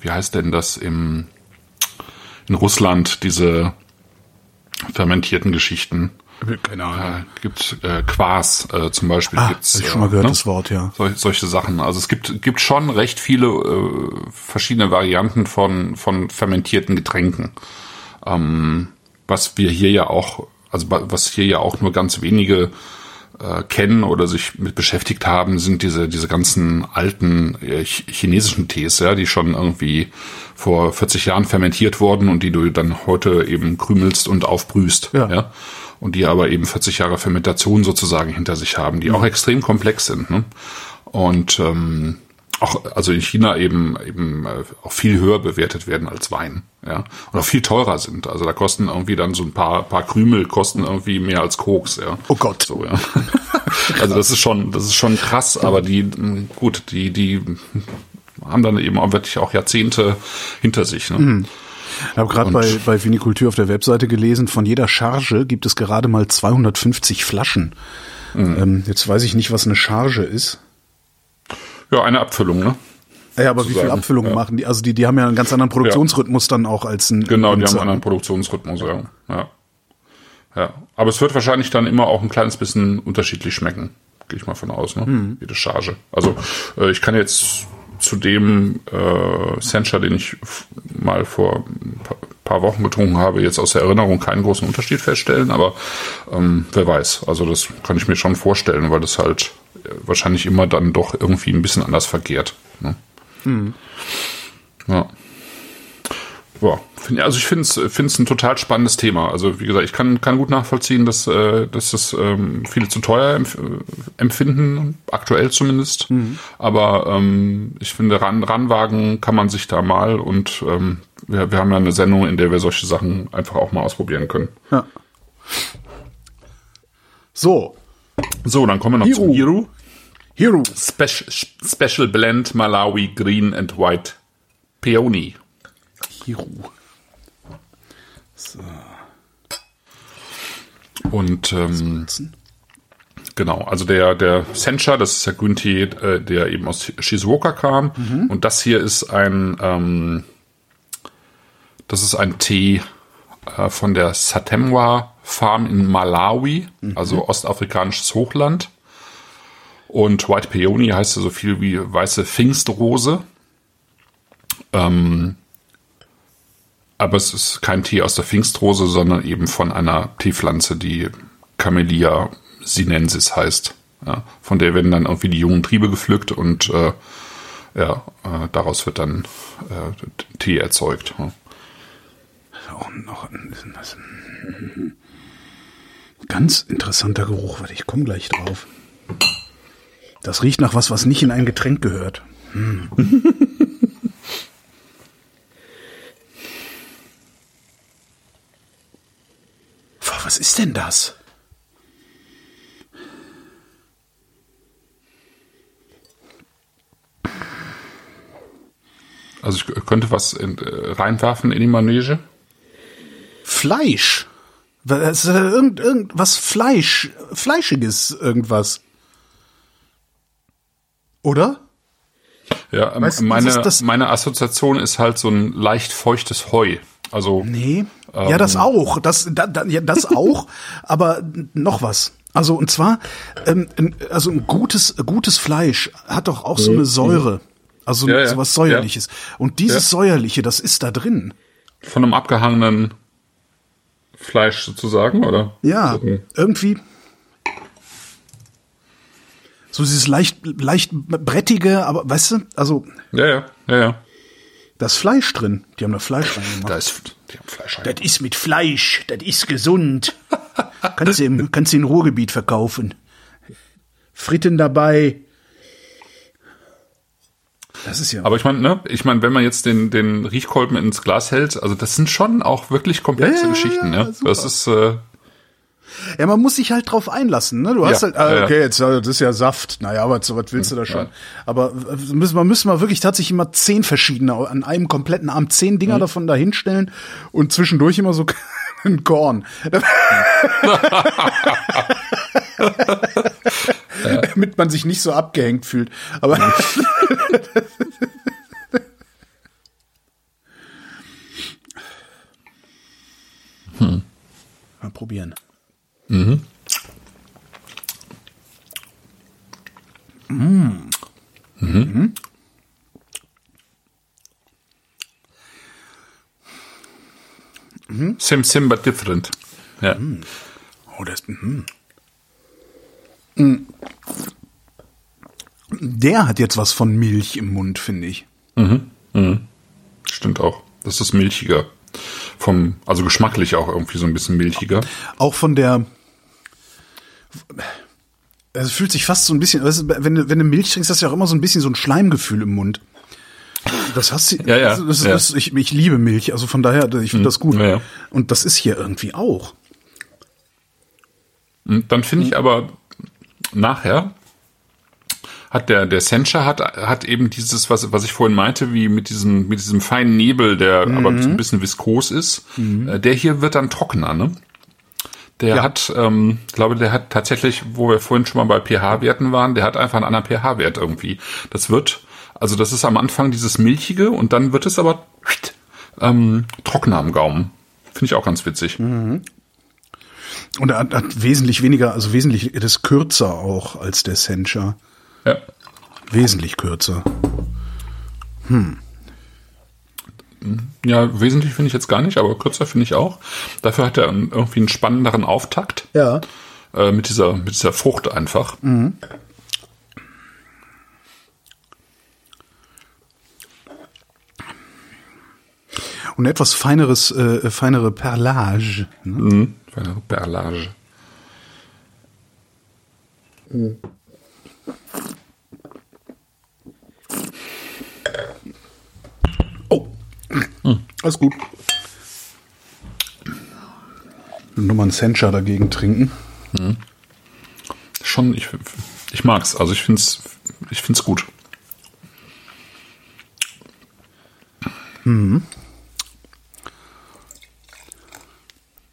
wie heißt denn das im in Russland diese fermentierten Geschichten. Keine Ahnung. Äh, gibt äh, Quas äh, zum Beispiel. Ah, gibt's, hab ich schon mal gehört, ne? das Wort, ja. Sol solche Sachen. Also es gibt, gibt schon recht viele äh, verschiedene Varianten von, von fermentierten Getränken. Ähm, was wir hier ja auch, also wa- was hier ja auch nur ganz wenige äh, kennen oder sich mit beschäftigt haben, sind diese, diese ganzen alten äh, ch- chinesischen Tees, ja, die schon irgendwie vor 40 Jahren fermentiert wurden und die du dann heute eben krümelst und aufbrühst. Ja. ja und die aber eben 40 Jahre Fermentation sozusagen hinter sich haben, die auch extrem komplex sind. Ne? Und ähm, auch also in China eben eben äh, auch viel höher bewertet werden als Wein, ja, und auch viel teurer sind. Also da kosten irgendwie dann so ein paar paar Krümel kosten irgendwie mehr als Koks, ja. Oh Gott. So, ja. Also das ist schon das ist schon krass, aber die mh, gut, die die haben dann eben auch wirklich auch Jahrzehnte hinter sich. Ne? Ich habe gerade bei, bei Vinikultur auf der Webseite gelesen, von jeder Charge gibt es gerade mal 250 Flaschen. Mhm. Ähm, jetzt weiß ich nicht, was eine Charge ist. Ja, eine Abfüllung, ne? Ja, aber wie viel Abfüllungen ja. machen die? Also die, die haben ja einen ganz anderen Produktionsrhythmus dann auch als ein. Genau, die haben einen anderen Produktionsrhythmus, ja. ja. Ja. Aber es wird wahrscheinlich dann immer auch ein kleines bisschen unterschiedlich schmecken. Gehe ich mal von aus, ne? Mhm. Jede Charge. Also äh, ich kann jetzt zu dem äh, Sencha, den ich mal vor ein pa- paar Wochen getrunken habe, jetzt aus der Erinnerung keinen großen Unterschied feststellen, aber ähm, wer weiß. Also das kann ich mir schon vorstellen, weil das halt äh, wahrscheinlich immer dann doch irgendwie ein bisschen anders verkehrt. Ne? Mhm. Ja. Ja, also ich finde es ein total spannendes Thema. Also wie gesagt, ich kann kann gut nachvollziehen, dass äh, dass das ähm, viele zu teuer empf äh, empfinden, aktuell zumindest. Aber ähm, ich finde, ran ranwagen kann man sich da mal und ähm, wir, wir haben ja eine Sendung, in der wir solche Sachen einfach auch mal ausprobieren können. Ja. So, So, dann kommen wir noch Hiru. zum Hiru. Hero. Special, Special Blend Malawi Green and White Peony. Hero. Und ähm, genau, also der der Sencha, das ist der Grüntee, äh, der eben aus Shizuoka kam. Und das hier ist ein ähm, das ist ein Tee äh, von der Satemwa Farm in Malawi, also ostafrikanisches Hochland. Und White Peony heißt ja so viel wie weiße Pfingstrose. Ähm, aber es ist kein Tee aus der Pfingstrose, sondern eben von einer Teepflanze, die Camellia sinensis heißt. Ja, von der werden dann irgendwie die jungen Triebe gepflückt und äh, ja, äh, daraus wird dann äh, Tee erzeugt. Ja. Auch noch ein, ganz interessanter Geruch. Warte, ich komme gleich drauf. Das riecht nach was, was nicht in ein Getränk gehört. Hm. Ist denn das? Also ich könnte was in, äh, reinwerfen in die Manege. Fleisch. Was, äh, irgend, irgendwas Fleisch, Fleischiges, irgendwas. Oder? Ja, Weißt meine, das ist das- meine Assoziation ist halt so ein leicht feuchtes Heu. Also Nee. Ja, das auch. Das, da, da, ja, das auch. aber noch was. Also und zwar, ähm, ein- also ein gutes, gutes Fleisch hat doch auch so eine Säure. Also Ja, ja. so was säuerliches. Und dieses säuerliche, das ist da drin. von einem abgehangenen Fleisch sozusagen, oder? Ja, irgendwie. So dieses leicht, leicht brettige, aber weißt du, also Ja, ja, ja, ja. da ist Fleisch drin. Die haben da Fleisch reingemacht. Da ist, Das ist mit Fleisch, das ist gesund. kannst du im, kannst du im Ruhrgebiet verkaufen. Fritten dabei. Das ist ja. Aber ich meine, ne, ich meine, wenn man jetzt den, den Riechkolben ins Glas hält, also das sind schon auch wirklich komplexe Ja, Geschichten, ja, ja. Das ist, äh, ja, man muss sich halt drauf einlassen. Ne? Du hast Ja, halt, ah, ja, okay, jetzt äh, das ist ja Saft. Naja, aber so was willst du da schon? Ja. Aber äh, müssen wir müssen wir wirklich tatsächlich immer zehn verschiedene an einem kompletten Arm zehn Mhm. Dinger davon dahinstellen und zwischendurch immer so ein Korn. Damit man sich nicht so abgehängt fühlt. Aber Mal probieren. Sim sim but different. Ja. Oh, das. Mhm. Mm. Der hat jetzt was von Milch im Mund, finde ich. Stimmt auch. Das ist milchiger. Vom, also geschmacklich auch irgendwie so ein bisschen milchiger. Auch von der. Es fühlt sich fast so ein bisschen, wenn du, wenn du Milch trinkst, hast du ja auch immer so ein bisschen so ein Schleimgefühl im Mund. Das hast du, Ja, ja, das, das, ja. das, ich, ich liebe Milch, also von daher, ich finde das gut. ja, ja. Und das ist hier irgendwie auch. Und dann finde ich aber nachher hat der der Sencha hat hat eben dieses was was ich vorhin meinte wie mit diesem mit diesem feinen Nebel der aber so ein bisschen viskos ist. Äh, der hier wird dann trockener ne? Der Ja. hat ähm, ich glaube der hat tatsächlich wo wir vorhin schon mal bei pH-Werten waren der hat einfach einen anderen pH-Wert irgendwie. Das wird also das ist am Anfang dieses milchige und dann wird es aber ähm, trockener am Gaumen. Finde ich auch ganz witzig. Und er hat, hat wesentlich weniger, also wesentlich, das kürzer auch als der Sencha. Ja Wesentlich kürzer. Ja, wesentlich finde ich jetzt gar nicht, aber kürzer finde ich auch. Dafür hat er irgendwie einen spannenderen Auftakt Ja. äh, mit dieser mit dieser Frucht einfach. Und etwas feineres, äh, feinere Perlage. Ne? Mhm. Eine Perlage. Oh. Alles gut. Nochmal einen Sencha dagegen trinken. Schon, ich, ich mag's. Also ich find's, ich find's gut.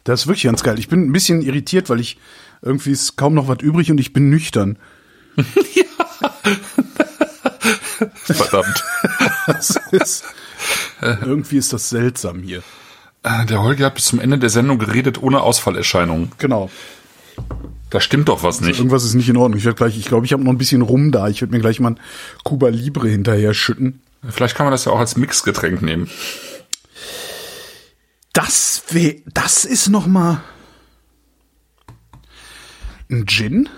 Das ist wirklich ganz geil. Ich bin ein bisschen irritiert, weil ich irgendwie ist kaum noch was übrig und ich bin nüchtern. Verdammt. Das ist, irgendwie ist das seltsam hier. Äh, Der Holger hat bis zum Ende der Sendung geredet ohne Ausfallerscheinungen. Genau. Da stimmt doch was nicht. Irgendwas ist nicht in Ordnung. Ich werde gleich, ich glaube, ich habe noch ein bisschen rum da. Ich werde mir gleich mal ein Cuba Libre hinterher schütten. Vielleicht kann man das ja auch als Mixgetränk nehmen. Das weh, das ist noch mal ein Gin?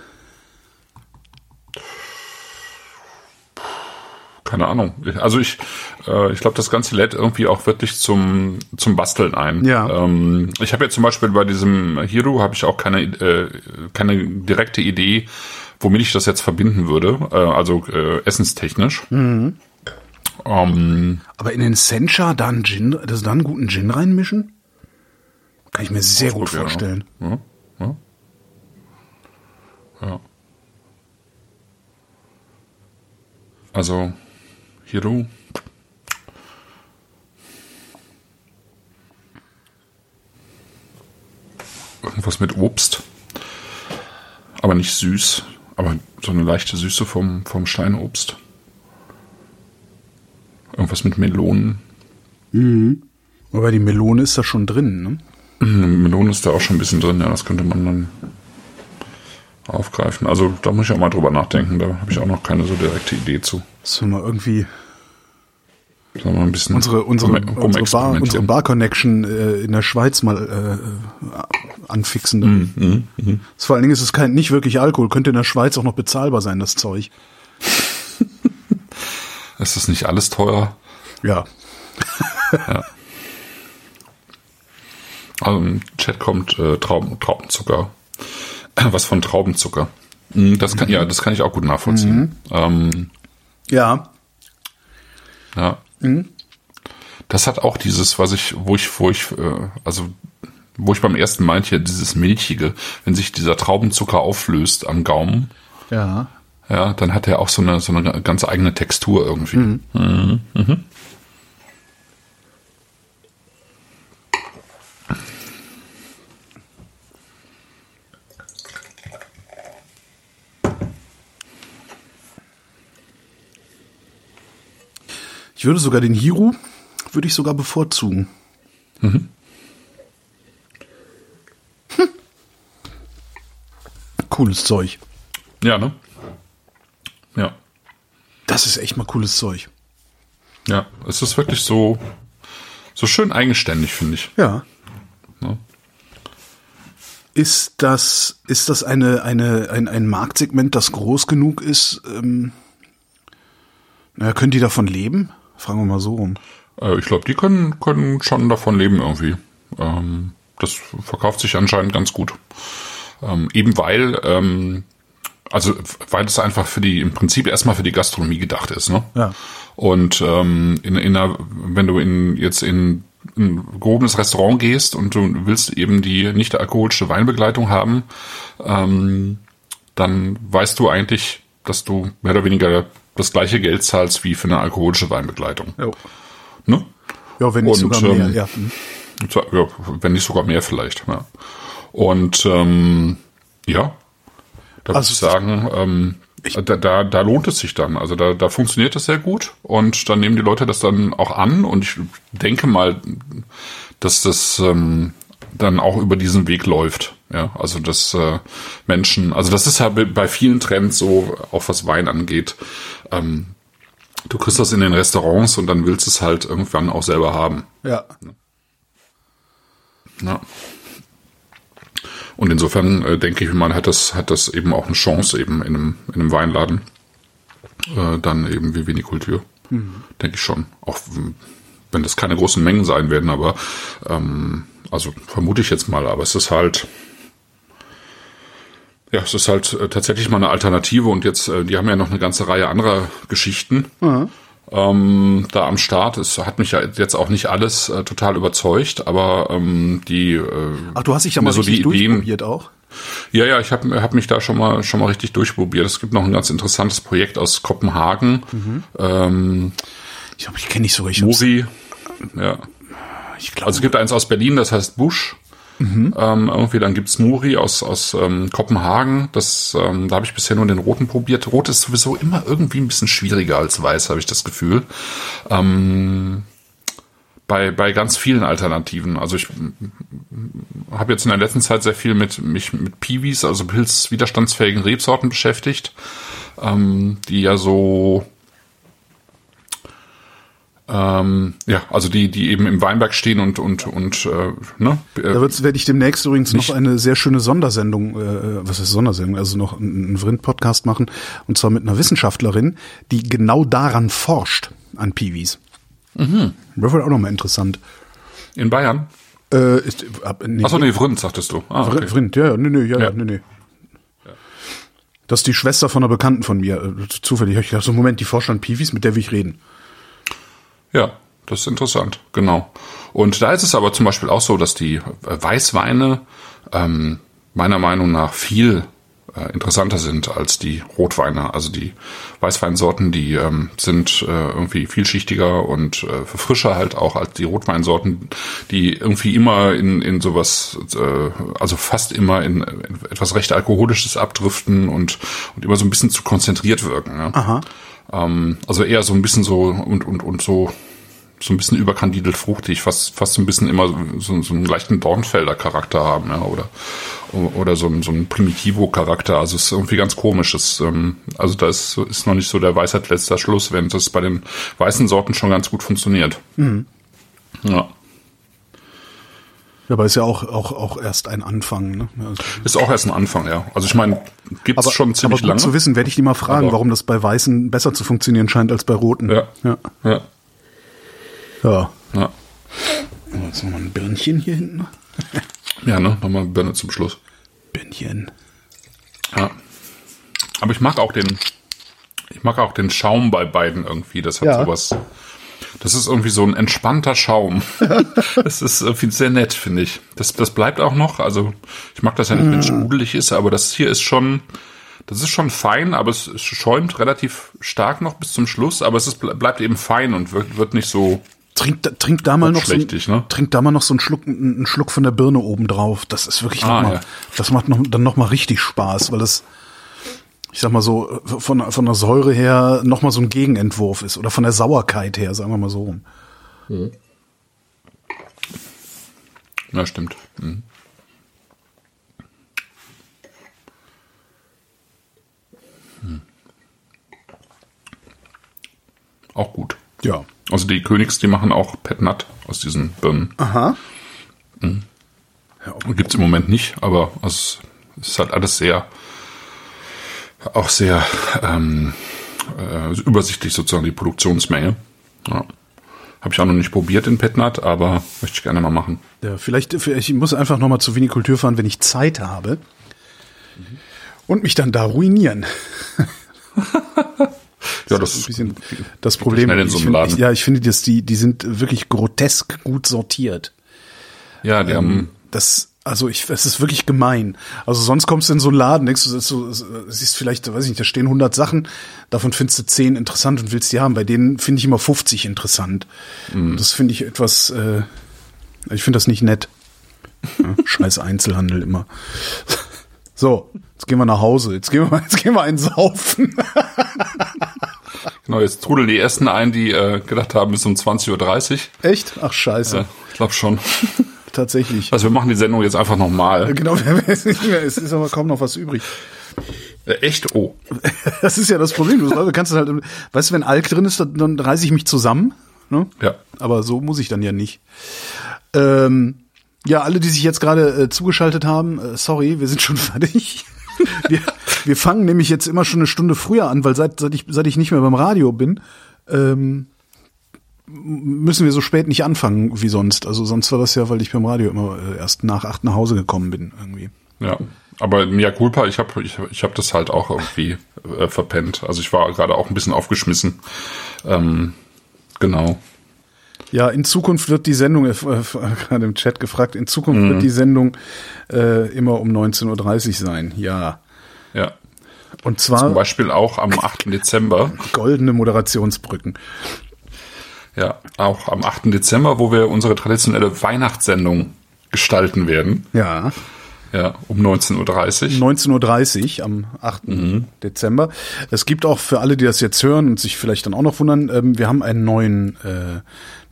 Keine Ahnung. Also ich, äh, ich glaube, das Ganze lädt irgendwie auch wirklich zum zum Basteln ein. Ja. Ähm, ich habe ja zum Beispiel bei diesem Hero habe ich auch keine äh, keine direkte Idee, womit ich das jetzt verbinden würde. Äh, also äh, essenstechnisch. Ähm, Aber in den Sencha da einen Gin, das da einen guten Gin reinmischen? Kann ich mir sehr gut vorstellen. Ja, ja. ja. Also Hero. Irgendwas mit Obst. Aber nicht süß. Aber so eine leichte Süße vom, vom Steinobst. Irgendwas mit Melonen. Aber die Melone ist da schon drin, ne? Melone ist da auch schon ein bisschen drin, ja, das könnte man dann aufgreifen. Also da muss ich auch mal drüber nachdenken, da habe ich auch noch keine so direkte Idee zu. Sollen wir irgendwie Sollen wir ein bisschen unsere, unsere, unsere Bar, unsere Bar-Connection äh, in der Schweiz mal äh, anfixen. Mhm, Das vor allen Dingen ist es kein, nicht wirklich Alkohol, könnte in der Schweiz auch noch bezahlbar sein, das Zeug. Ist das nicht alles teuer? Ja. Also im Chat kommt äh, Trauben, Traubenzucker. Was von Traubenzucker. Mm, Das kann, ja, das kann ich auch gut nachvollziehen. Ähm, Ja. ja. Das hat auch dieses, was ich, wo ich, wo ich, äh, also wo ich beim ersten meinte, dieses Milchige, wenn sich dieser Traubenzucker auflöst am Gaumen, Ja. ja, dann hat er auch so eine, so eine ganz eigene Textur irgendwie. Mhm. Mhm. Ich würde sogar den Hiru, würde ich sogar bevorzugen. Hm. Cooles Zeug. Ja, ne? Ja. Das ist echt mal cooles Zeug. Ja, es ist wirklich so, so schön eigenständig, finde ich. Ja. Ne? Ist das, ist das eine, eine, ein, ein Marktsegment, das groß genug ist? Ähm, naja, können die davon leben? Fragen wir mal so rum. Äh, ich glaube, die können, können schon davon leben irgendwie. Ähm, das verkauft sich anscheinend ganz gut. Ähm, eben weil, ähm, also weil es einfach für die, im Prinzip erstmal für die Gastronomie gedacht ist, ne? Ja. Und ähm, in, in einer, wenn du in jetzt in ein gehobenes Restaurant gehst und du willst eben die nicht alkoholische Weinbegleitung haben, ähm, dann weißt du eigentlich, dass du mehr oder weniger das gleiche Geld zahlst wie für eine alkoholische Weinbegleitung. Ja, Ne? ja wenn nicht Und, sogar mehr. ähm, ja. Ja, wenn nicht sogar mehr vielleicht. Ja. Und ähm, ja, da Also ich sagen, ähm, da, da, da lohnt es sich dann. Also da, da funktioniert das sehr gut und dann nehmen die Leute das dann auch an und ich denke mal, dass das ähm, dann auch über diesen Weg läuft. Ja, also dass äh, Menschen, also das ist ja bei- vielen Trends so, auch was Wein angeht. Ähm, du kriegst das in den Restaurants und dann willst du es halt irgendwann auch selber haben. ja. Ja. Und insofern äh, denke ich mal, hat das, hat das eben auch eine Chance eben in einem, in einem Weinladen. Äh, dann eben wie Vinikultur. Denke ich schon. Auch wenn das keine großen Mengen sein werden, aber ähm, also vermute ich jetzt mal, aber es ist halt ja, es ist halt äh, tatsächlich mal eine Alternative und jetzt, äh, die haben ja noch eine ganze Reihe anderer Geschichten ähm, da am Start. Es hat mich ja jetzt auch nicht alles äh, total überzeugt, aber ähm, die äh, Ach, du hast dich ja mal so die Ideen- auch? ja, ja, ich habe hab mich da schon mal schon mal richtig durchprobiert. Es gibt noch ein ganz interessantes Projekt aus Kopenhagen. Ähm, Ich glaube, ich kenne nicht so richtig. Mosi. Ja. Ich glaube, Also es gibt eins aus Berlin, das heißt Busch. Mhm. Ähm, irgendwie, dann gibt's Muri aus, aus ähm, Kopenhagen. Das, ähm, da habe ich bisher nur den roten probiert. Rot ist sowieso immer irgendwie ein bisschen schwieriger als weiß, habe ich das Gefühl. Ähm, bei, bei ganz vielen Alternativen. Also ich habe jetzt in der letzten Zeit sehr viel mit mich mit Piwis, also pilzwiderstandsfähigen Rebsorten beschäftigt, ähm, die ja so ähm, ja, also die, die eben im Weinberg stehen und und und äh, ne. Äh, da werde ich demnächst übrigens noch eine sehr schöne Sondersendung, äh, was ist Sondersendung, also noch einen Vrind-Podcast machen und zwar mit einer Wissenschaftlerin, die genau daran forscht an Piwis. Mhm. Das wird auch nochmal interessant. In Bayern? Äh, ist, ab, nee, Achso, nee, Vrind, sagtest du. Ah, okay. Vrind, ja, ja, nee, nee, ja, ja. nee, nee. Das ist die Schwester von einer Bekannten von mir. Äh, zufällig. Ich dachte so, Moment, die forscht an Piwis, mit der will ich reden. Ja, das ist interessant, genau. Und da ist es aber zum Beispiel auch so, dass die Weißweine ähm, meiner Meinung nach viel äh, interessanter sind als die Rotweine. Also die Weißweinsorten, die ähm, sind äh, irgendwie vielschichtiger und äh, frischer halt auch als die Rotweinsorten, die irgendwie immer in, in sowas, äh, also fast immer in, in etwas recht Alkoholisches abdriften und, und immer so ein bisschen zu konzentriert wirken. Ja? Aha. Ähm, also eher so ein bisschen so und, und, und so so ein bisschen überkandidelt fruchtig, fast, fast so ein bisschen immer so, so einen leichten Dornfelder Charakter haben, ja, oder, oder so, so ein Primitivo-Charakter. Also es ist irgendwie ganz komisch. Es, ähm, also da ist, ist noch nicht so der Weisheit letzter Schluss, während das bei den weißen Sorten schon ganz gut funktioniert. Mhm. Ja. Aber ist ja auch, auch, auch erst ein Anfang. Ne? Also ist auch erst ein Anfang, ja. Also ich meine, gibt's aber, schon ziemlich aber gut lange. zu wissen, werde ich die mal fragen, aber warum das bei Weißen besser zu funktionieren scheint als bei Roten. Ja. Ja. ja. ja. ja. Jetzt nochmal ein Birnchen hier hinten. ja, ne? Nochmal Birne zum Schluss. Birnchen. Ja. Aber ich mag auch den, ich mag auch den Schaum bei beiden irgendwie. Das hat ja. sowas das ist irgendwie so ein entspannter Schaum. das ist irgendwie sehr nett, finde ich. Das, das bleibt auch noch. Also ich mag das ja nicht, wenn es mhm. sprudelig ist, aber das hier ist schon, das ist schon fein, aber es, schäumt relativ stark noch bis zum Schluss, aber es ist, bleibt eben fein und wird, wird nicht so Trink, trink da mal noch so, ne? trink da mal noch so einen Schluck, einen Schluck von der Birne oben drauf. Das ist wirklich ah, noch mal, ja. das macht noch, dann noch mal richtig Spaß, weil das, ich sag mal so, von, von der Säure her nochmal so ein Gegenentwurf ist oder von der Sauerkeit her, sagen wir mal so rum. Mhm. Ja, stimmt. Mhm. Hm. Auch gut. Ja. Also die Königs, die machen auch Pet Nut aus diesen Birnen. Aha. Mhm. Ja, okay. Gibt's im Moment nicht, aber es ist halt alles sehr auch sehr ähm, äh, übersichtlich sozusagen die Produktionsmenge. Ja. Habe ich auch noch nicht probiert in Petnat, aber möchte ich gerne mal machen. Ja, vielleicht, ich muss einfach noch mal zu Vinikultur fahren, wenn ich Zeit habe. Mhm. Und mich dann da ruinieren. ja, das ist ein bisschen das Problem. So ich find, ja, ich finde, dass die, die sind wirklich grotesk gut sortiert. Ja, die ähm, haben das also ich, es ist wirklich gemein. Also sonst kommst du in so einen Laden, denkst du, so, siehst vielleicht, weiß ich nicht, da stehen 100 Sachen, davon findest du 10 interessant und willst die haben. Bei denen finde ich immer 50 interessant. Mhm. Das finde ich etwas, äh, ich finde das nicht nett. Ja, scheiß Einzelhandel immer. So, jetzt gehen wir nach Hause. Jetzt gehen wir, jetzt gehen wir einen saufen. Genau, jetzt trudeln die ersten ein, die äh, gedacht haben, bis um 20.30 Uhr. Echt? Ach scheiße. Äh, ich glaube schon tatsächlich. Also wir machen die Sendung jetzt einfach nochmal. Genau, es ist aber kaum noch was übrig. Äh, echt? Oh. Das ist ja das Problem. Du kannst halt, weißt du, wenn Alk drin ist, dann, dann reiße ich mich zusammen. Ne? Ja. Aber so muss ich dann ja nicht. Ähm, ja, alle, die sich jetzt gerade äh, zugeschaltet haben, äh, sorry, wir sind schon fertig. wir, wir fangen nämlich jetzt immer schon eine Stunde früher an, weil seit, seit, ich, seit ich nicht mehr beim Radio bin, ähm, müssen wir so spät nicht anfangen wie sonst. Also sonst war das ja, weil ich beim Radio immer äh, erst nach acht nach Hause gekommen bin irgendwie. Ja, aber Mia Culpa, ich habe ich, ich hab das halt auch irgendwie äh, verpennt. Also ich war gerade auch ein bisschen aufgeschmissen. Ähm, genau. Ja, in Zukunft wird die Sendung, äh, gerade im Chat gefragt, in Zukunft mhm. wird die Sendung äh, immer um 19.30 Uhr sein. Ja. Ja. Und zwar. Zum Beispiel auch am 8. Dezember. Goldene Moderationsbrücken. Ja, auch am 8. Dezember, wo wir unsere traditionelle Weihnachtssendung gestalten werden. Ja. Ja, um 19.30 Uhr. 19.30 Uhr am 8. Mhm. Dezember. Es gibt auch für alle, die das jetzt hören und sich vielleicht dann auch noch wundern, ähm, wir haben einen neuen äh,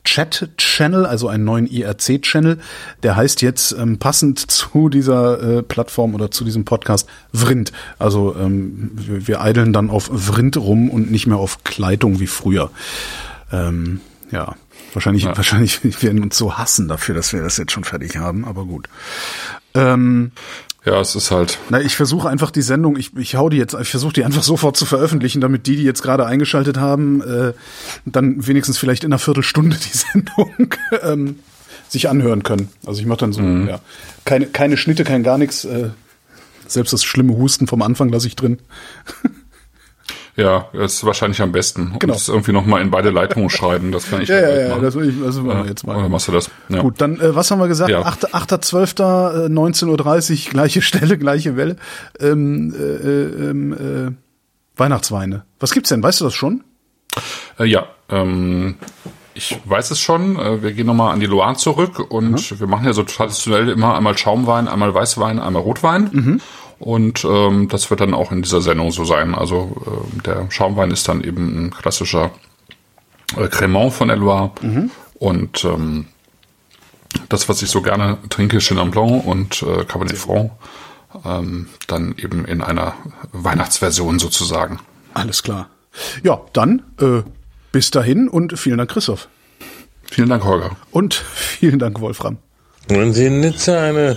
Chat-Channel, also einen neuen IRC-Channel. Der heißt jetzt ähm, passend zu dieser äh, Plattform oder zu diesem Podcast Vrind. Also ähm, wir, wir eideln dann auf Vrind rum und nicht mehr auf Kleitung wie früher. Ähm, ja, wahrscheinlich, ja. wahrscheinlich werden uns so hassen dafür, dass wir das jetzt schon fertig haben, aber gut. Ähm, ja, es ist halt. Na, ich versuche einfach die Sendung, ich, ich hau die jetzt, ich versuche die einfach sofort zu veröffentlichen, damit die, die jetzt gerade eingeschaltet haben, äh, dann wenigstens vielleicht in einer Viertelstunde die Sendung ähm, sich anhören können. Also ich mache dann so, mhm. ja, keine, keine Schnitte, kein gar nichts. Äh, selbst das schlimme Husten vom Anfang lasse ich drin. Ja, das ist wahrscheinlich am besten. Genau. Und das irgendwie nochmal in beide Leitungen schreiben, das kann ich ja, ja, ja, das will ich, also ja, jetzt mal. Oder machst du das? Ja. Gut, dann, äh, was haben wir gesagt? Ja. 8.12., 19.30 Uhr, gleiche Stelle, gleiche Welle. Ähm, äh, äh, ähm, äh, Weihnachtsweine. Was gibt's denn? Weißt du das schon? Äh, ja, ähm, ich weiß es schon. Äh, wir gehen nochmal an die Loire zurück und mhm. wir machen ja so traditionell immer einmal Schaumwein, einmal Weißwein, einmal Rotwein. Mhm. Und ähm, das wird dann auch in dieser Sendung so sein. Also äh, der Schaumwein ist dann eben ein klassischer äh, Cremant von der Loire. Mhm. Und ähm, das, was ich so gerne trinke, Chenin Blanc und äh, Cabernet Franc, ähm, dann eben in einer Weihnachtsversion sozusagen. Alles klar. Ja, dann äh, bis dahin und vielen Dank, Christoph. Vielen Dank, Holger. Und vielen Dank, Wolfram. Wenn Sie in Nizza eine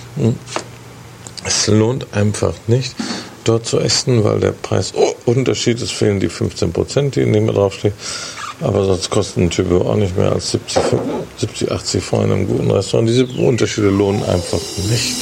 Es lohnt einfach nicht, dort zu essen, weil der Preisunterschied oh, ist, fehlen die 15 Prozent, die in dem draufstehen. Aber sonst kosten ein Typ auch nicht mehr als 70, 70 80 Franken in einem guten Restaurant. Diese Unterschiede lohnen einfach nicht.